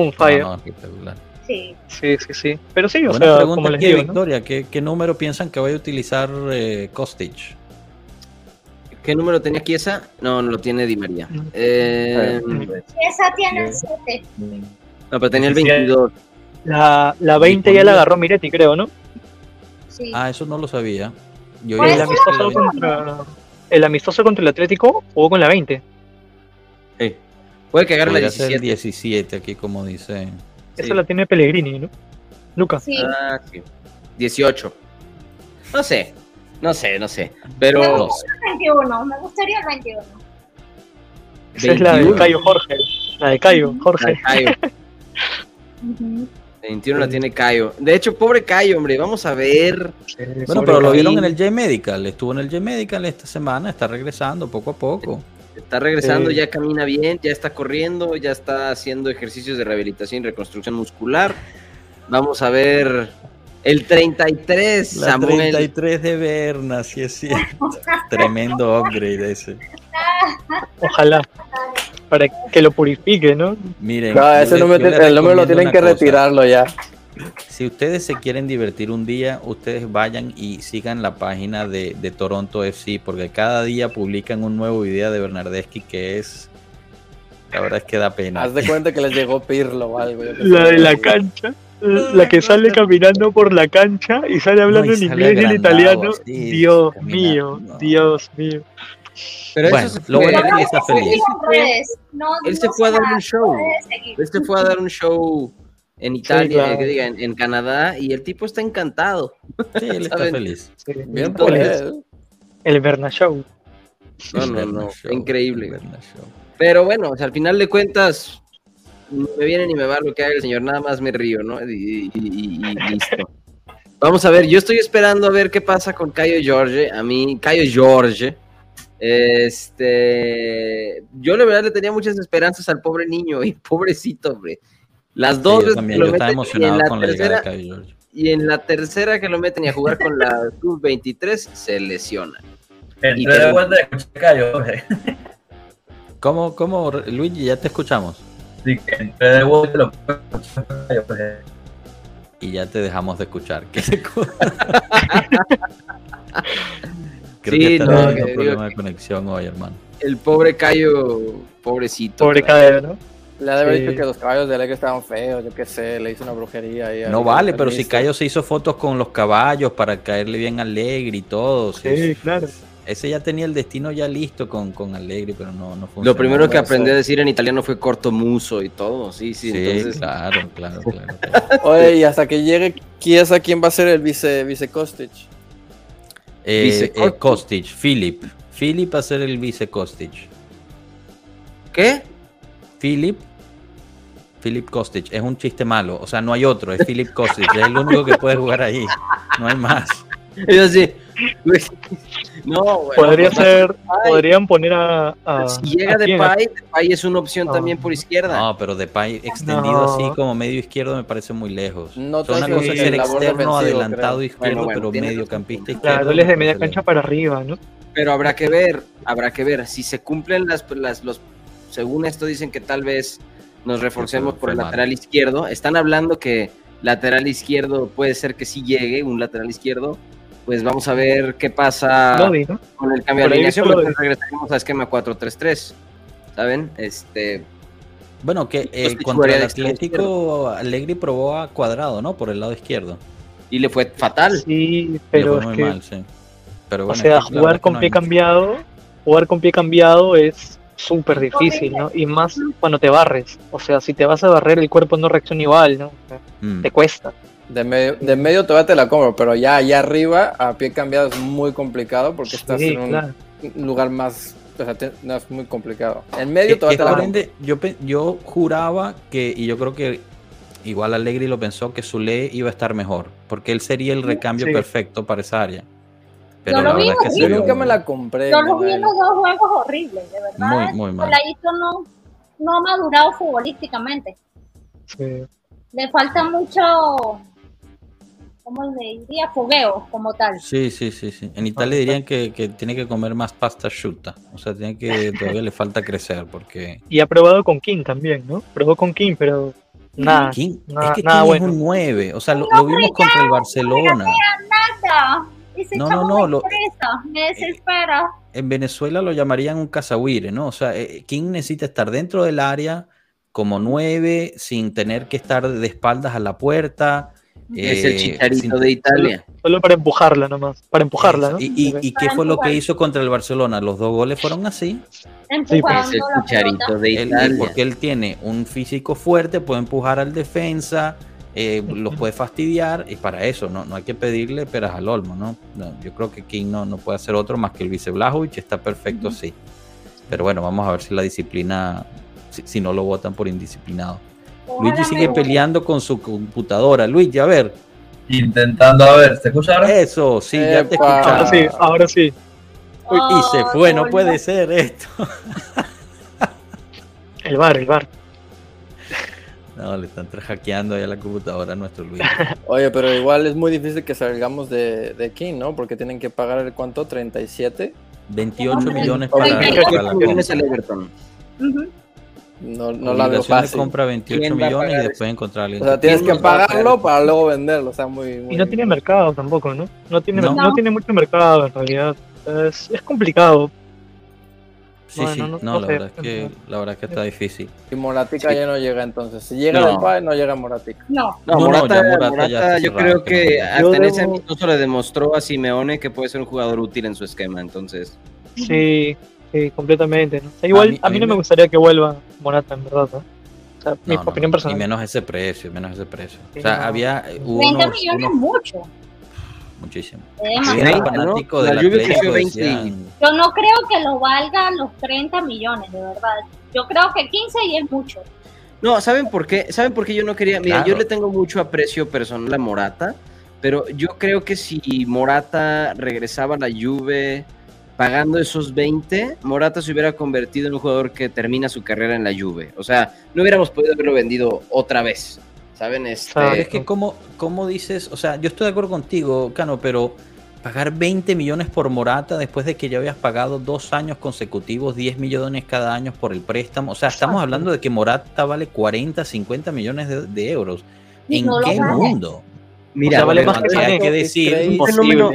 On fire. no, no, espectacular. Sí, Sí. Sí, sí. Pero sí, o Buena sea, pregunta como les aquí, digo, ¿no? Victoria. ¿qué, qué número piensan que vaya a utilizar eh, Kostic? ¿Qué número tenía Chiesa? No, no lo tiene Di María. Eh, Esa tiene el 7. no, pero tenía el Sí, sí. 22. La, la 20 ya la agarró Miretti, creo, ¿no? Sí. Ah, eso no lo sabía. Yo Pues amistoso, contra, el amistoso contra el Atlético jugó con la 20. Sí. Puede que agarre la podría ser 17. 17 aquí, como dice. Sí. Esa la tiene Pellegrini, ¿no? Lucas. Sí. Ah, sí. 18. No sé, no sé, no sé. Me Pero gusta el 21. Me gustaría el 21. Esa es la de 21. Cayo Jorge. La de Cayo Jorge. Cayo. <laughs> Ujú. 21 la tiene Cayo. De hecho, pobre Cayo, hombre. Vamos a ver. Bueno, pero lo vieron en el J-Medical. Estuvo en el J-Medical esta semana. Está regresando poco a poco. Está regresando, Sí. ya camina bien, ya está corriendo, ya está haciendo ejercicios de rehabilitación y reconstrucción muscular. Vamos a ver el 33, La Samuel. 33 de Berna, sí es cierto. <laughs> Tremendo upgrade ese. Ojalá. Para que lo purifique, ¿no? Miren, No, ese número, el número lo tienen que cosa. retirarlo ya. Si ustedes se quieren divertir un día, ustedes vayan y sigan la página de, de Toronto FC, porque cada día publican un nuevo video de Bernardeschi que es. La verdad es que da pena. Haz de cuenta que les llegó Pirlo o algo. La de la cancha. La que sale caminando por la cancha y sale hablando No, y en sale inglés y en italiano. sí, Dios caminando, mío. Dios mío. Pero Bueno, eso se lo fue, bueno es que está se feliz. Él se fue a se dar un show. seguir. Este fue a dar un show en Italia, claro. que diga, en, en Canadá, y el tipo está encantado. Sí, él está ¿Saben? feliz. Sí, Bien por. El Berna Show. <laughs> No, no, no, Show, increíble. Pero bueno, o sea, al final de cuentas, me viene ni me va lo que haga el señor, nada más me río, ¿no? Y, y- y- y listo. Vamos a ver, yo estoy esperando a ver qué pasa con Cayo Jorge. A mí, Cayo Jorge, este, yo la verdad le tenía muchas esperanzas al pobre niño y <laughs> pobrecito, hombre. Las Sí, dos yo también, yo estaba emocionado la con la llegada de tercera, y en la tercera que lo meten y a jugar con la <laughs> sub-23 se lesiona. Y de Cayo, Jorge. ¿Cómo, cómo, Luigi? Ya te escuchamos. Sí, entré de vuelta y lo Cayo. Y ya te dejamos de escuchar. ¿Qué se <laughs> Creo Sí, que está no, teniendo que un digo problema que- de conexión hoy, hermano. El pobre Cayo, pobrecito. Pobre cadero, ¿no? Le ha de haber Sí. dicho que los caballos de Alegre estaban feos, yo qué sé, le hizo una brujería ahí. No al- vale, al pero si. Cayo se hizo fotos con los caballos para caerle bien a Alegre y todo. sí, Sí, claro. Ese ya tenía el destino ya listo con, con Alegre, pero no, no funcionó. Lo primero que aprendí a decir en italiano fue corto muso y todo, sí, sí, Sí, entonces claro, claro, <laughs> claro. claro. Oye, y hasta que llegue Chiesa, ¿quién va a ser el vice, vice Kostic? Eh, Vice eh, Kostic. Kostic, Philip. Philip va a ser el vice Kostic. ¿Qué? Philip. Philip Kostic. Es un chiste malo. O sea, no hay otro. Es Philip Kostic. Es el único que puede jugar ahí. No hay más. Y <laughs> yo así, güey, no, bueno, Podría pues, ser, Ay. podrían poner a. a si llega. Depay, Depay es una opción No. también por izquierda. No, pero Depay extendido No. así como medio izquierdo me parece muy lejos. No O sea, una cosa es ser externo, adelantado creo. izquierdo, Bueno, bueno, pero mediocampista izquierdo. Claro, de me media cancha para arriba, ¿no? Pero habrá que ver, habrá que ver. Si se cumplen las, las los, según esto dicen que tal vez nos reforcemos por el lateral izquierdo. Están hablando que lateral izquierdo puede ser que sí llegue, un lateral izquierdo. Pues vamos a ver qué pasa Lodi, ¿no? con el cambio de Por ahí alineación. porque regresaremos a esquema 4-3-3. ¿Saben? Este, Bueno, que eh, contra el de Atlético Allegri probó a Cuadrado, ¿no? Por el lado izquierdo. y le fue fatal. Sí, Le pero fue es muy que. mal, sí. Pero O bueno, sea, que la jugar con no pie cambiado, jugar con pie cambiado es súper difícil, ¿no? Y más cuando te barres. O sea, si te vas a barrer, el cuerpo no reacciona igual, ¿no? O sea, Mm. te cuesta. De medio, de medio todavía te la compro, pero ya allá arriba, a pie cambiado, es muy complicado porque estás Sí, en un claro. lugar más. O sea, te- no es muy complicado. En medio todavía te la compro. yo, yo juraba que, y yo creo que igual Allegri lo pensó, que Zule iba a estar mejor, porque él sería el recambio Sí. perfecto para esa área. Pero Yo la lo vi verdad es que Yo nunca me la compré. Yo los vi en los dos juegos horribles, de verdad. Muy, muy mal. Peladito no, no ha madurado futbolísticamente. Sí. Le falta mucho, ¿cómo le diría? Fogueo como tal. Sí, sí, sí, sí. En Italia dirían que, que tiene que comer más pasta asciutta. O sea, tiene que todavía le falta crecer porque Y ha probado con King también, ¿no? Probó con King, pero Nada. King, Nada- es que nada King bueno. es un 9. O sea, lo, lo vimos contra el Barcelona. Nada. Ese No, no, no, me lo- estresa, me desespera. En Venezuela lo llamarían un cazahuire, ¿no? O sea, eh, King necesita estar dentro del área como 9, sin tener que estar de espaldas a la puerta. Es el eh, chicharito sin- de Italia. Solo para empujarla nomás. Para empujarla, ¿no? ¿Y, y, y qué fue lo que hizo contra el Barcelona? Los dos goles fueron así. Empujando Es el chicharito de Él- Italia. porque él tiene un físico fuerte, puede empujar al defensa, eh, los puede fastidiar, y para eso no, no hay que pedirle peras al olmo, ¿no? No, yo creo que King no, no puede hacer otro más que el vice Blajovic, está perfecto así. Pero bueno, vamos a ver si la disciplina, si, si no lo votan por indisciplinado. Ojalá Luigi sigue peleando con su computadora. Luigi, a ver, Intentando, a ver, ¿se escucha ahora? eso, sí, ya te Epa. Ahora sí, ahora sí. Uy, y se Oh, fue, no volvió. puede ser esto. El bar, el bar. No, le están hackeando ahí a la computadora a nuestro Luigi. <laughs> Oye, pero igual es muy difícil que salgamos de, de King, ¿no? Porque tienen que pagar el cuánto, 37. 28 Hombre, millones para, para la millones compra. al Everton. No, no la veo fácil. compra 28 ¿Quién va a millones y después encontrar a alguien. O sea, tienes ¿Quién que pagarlo pagar? para luego venderlo. O sea, muy. muy Y no tiene mercado tampoco, ¿no? No tiene, No. no. tiene mucho mercado en realidad. Es, es complicado. Sí, Bueno, sí, no- no, no la verdad es que la verdad es que está difícil. Y Moratica Sí. ya no llega entonces. Si llega No. el Depay, no llega Moratica. No, No, No, no, Morata, ya Morata Morata, ya está yo creo que que no. hasta Yo en ese debo- amistoso le demostró a Simeone que puede ser un jugador útil en su esquema, entonces. Sí, sí, completamente. ¿no? O sea, igual, mí- a a mí, mí no me me- gustaría que vuelva Morata, en verdad. ¿no? O sea, mi opinión no, personal. Y menos ese precio, menos ese precio. Sí, O sea, no. había eh, hubo 20 unos, millones es unos- mucho. Muchísimo. es Había demasiado. Veinte, unos ¿no? fanáticos La del Juve Atlético ofreció 20 y- decían, Yo no creo que lo valga los 30 millones, de verdad. Yo creo que 15 y es mucho. No, ¿saben por qué? ¿Saben por qué yo no quería? Mira, yo le tengo mucho aprecio personal a Morata, pero yo creo que si Morata regresaba a la Juve pagando esos 20, Morata se hubiera convertido en un jugador que termina su carrera en la Juve. O sea, no hubiéramos podido haberlo vendido otra vez. ¿Saben? Este, es que, ¿cómo, ¿cómo dices? O sea, yo estoy de acuerdo contigo, Cano, pero pagar 20 millones por Morata después de que ya habías pagado dos años consecutivos 10 millones cada año por el préstamo. O sea, estamos Exacto. hablando de que Morata vale 40, 50 millones de, de euros. Y ¿En no qué mundo? Mira, O sea, vale bueno, más que aunque hay que decir, Increíble. un fenómeno,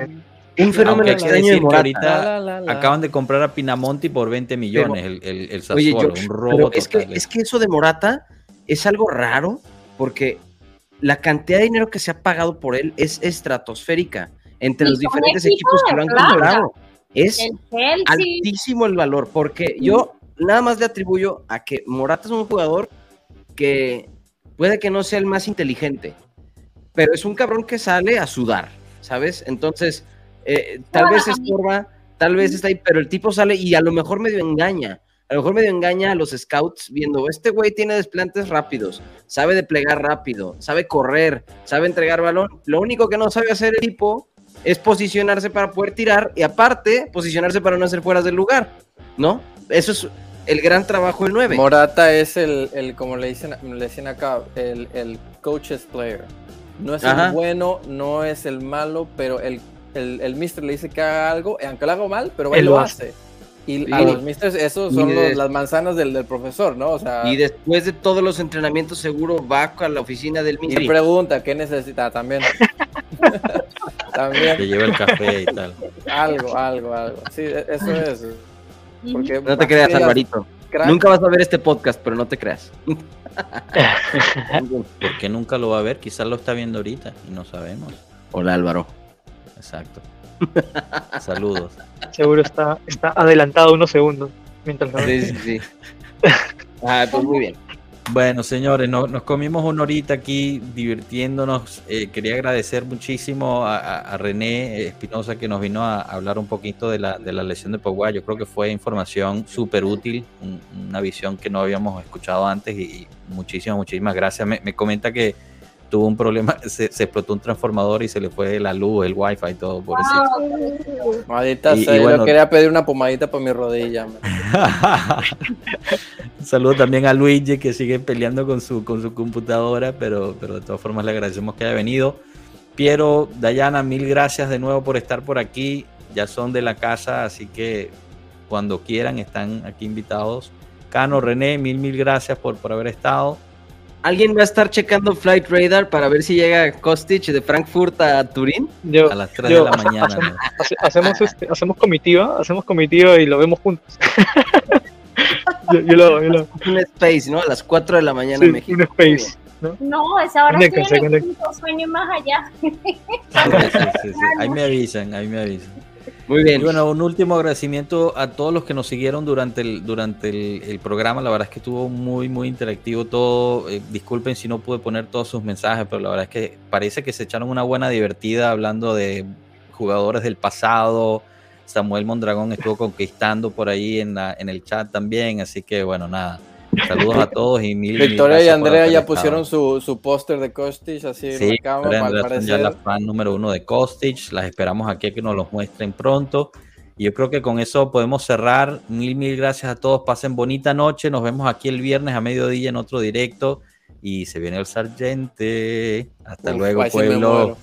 un fenómeno Aunque hay que de decir que ahorita La, la, la. acaban de comprar a Pinamonti por 20 millones el, el, el Oye, un robo es que, total. es que eso de Morata es algo raro porque la cantidad de dinero que se ha pagado por él es estratosférica entre los diferentes equipos que lo han comprado. Es El altísimo el valor porque yo nada más le atribuyo a que Morata es un jugador que puede que no sea el más inteligente, pero es un cabrón que sale a sudar, ¿sabes? Entonces, eh, tal Bueno, vez estorba, tal vez está ahí, pero el tipo sale y a lo mejor medio engaña. A lo mejor medio engaña a los scouts viendo, este güey tiene desplantes rápidos, sabe desplegar rápido, sabe correr, sabe entregar balón. Lo único que no sabe hacer el tipo es posicionarse para poder tirar y aparte posicionarse para no hacer fueras del lugar, ¿no? Eso es el gran trabajo del 9. Morata es el, el como le dicen, le dicen acá, el, el coach's player. No es Ajá. el bueno, no es el malo, pero el, el, el mister le dice que haga algo, y aunque lo haga mal, pero él Él lo lo hace. Y a los misters, esos Y son los- las manzanas del, del profesor, ¿no? O sea, Y después de todos los entrenamientos seguro va a la oficina del y Mister. pregunta, ¿qué necesita? También. <laughs> También, lleva el café y tal. algo, algo, algo. Sí, e- eso es. Porque No te creas, Alvarito. crack, Nunca vas a ver este podcast, pero no te creas. <laughs> Porque nunca lo va a ver, quizás lo está viendo ahorita y no sabemos. Hola, Álvaro. Exacto. <laughs> Saludos. Seguro está, está adelantado unos segundos. Mientras lo Sí, sí, sí. <laughs> Ah, pues muy bien. Bueno, señores, no- nos comimos una horita aquí divirtiéndonos. Eh, quería agradecer muchísimo a, a- a René Espinosa que nos vino a hablar un poquito de la, de la lesión de Pogba. Yo creo que fue información súper útil, un- una visión que no habíamos escuchado antes y, y muchísimas, muchísimas gracias. Me, me comenta que tuvo un problema, <laughs> se, se explotó un transformador y se le fue la luz, el wifi y todo, por eso. Maldita Y- sea, y yo bueno- quería pedir una pomadita para mi rodilla. Un <laughs> saludo también a Luigi que sigue peleando con su, con su computadora, pero, pero de todas formas le agradecemos que haya venido. Piero, Dayana, mil gracias de nuevo por estar por aquí. Ya son de la casa, así que cuando quieran están aquí invitados. Cano, René, mil, mil gracias por, por haber estado. ¿Alguien va a estar checando Flight Radar para ver si llega Kostic de Frankfurt a Turín? Yo, A las 3 yo- de la mañana. ¿no? <laughs> hace- hacemos, este, hacemos comitiva, hacemos comitiva y lo vemos juntos. <laughs> yo, yo lo hago, yo lo hago. Un Space, ¿no? A las 4 de la mañana Sí, en México. un space. No, <laughs> esa hora Conéctense, estoy en el sueño más allá. Sí, sí, sí, sí. Ahí me avisan, ahí me avisan. Muy bien. Bueno, un último agradecimiento a todos los que nos siguieron durante el, durante el, el programa. La verdad es que estuvo muy, muy interactivo todo. Eh, disculpen si no pude poner todos sus mensajes, pero la verdad es que parece que se echaron una buena divertida hablando de jugadores del pasado. Samuel Mondragón estuvo conquistando por ahí en, la, en el chat también. Así que bueno, nada. Saludos a todos y mil mil Victoria y Andrea ya pusieron su, su póster de Kostic así en Sí, la cama, al Andrea ya la fan número uno de Kostic. Las esperamos aquí a que nos los muestren pronto. Y yo creo que con eso podemos cerrar. Mil, mil gracias a todos. Pasen bonita noche. Nos vemos aquí el viernes a mediodía en otro directo. Y se viene el sargente. Hasta Uf, luego, pueblo.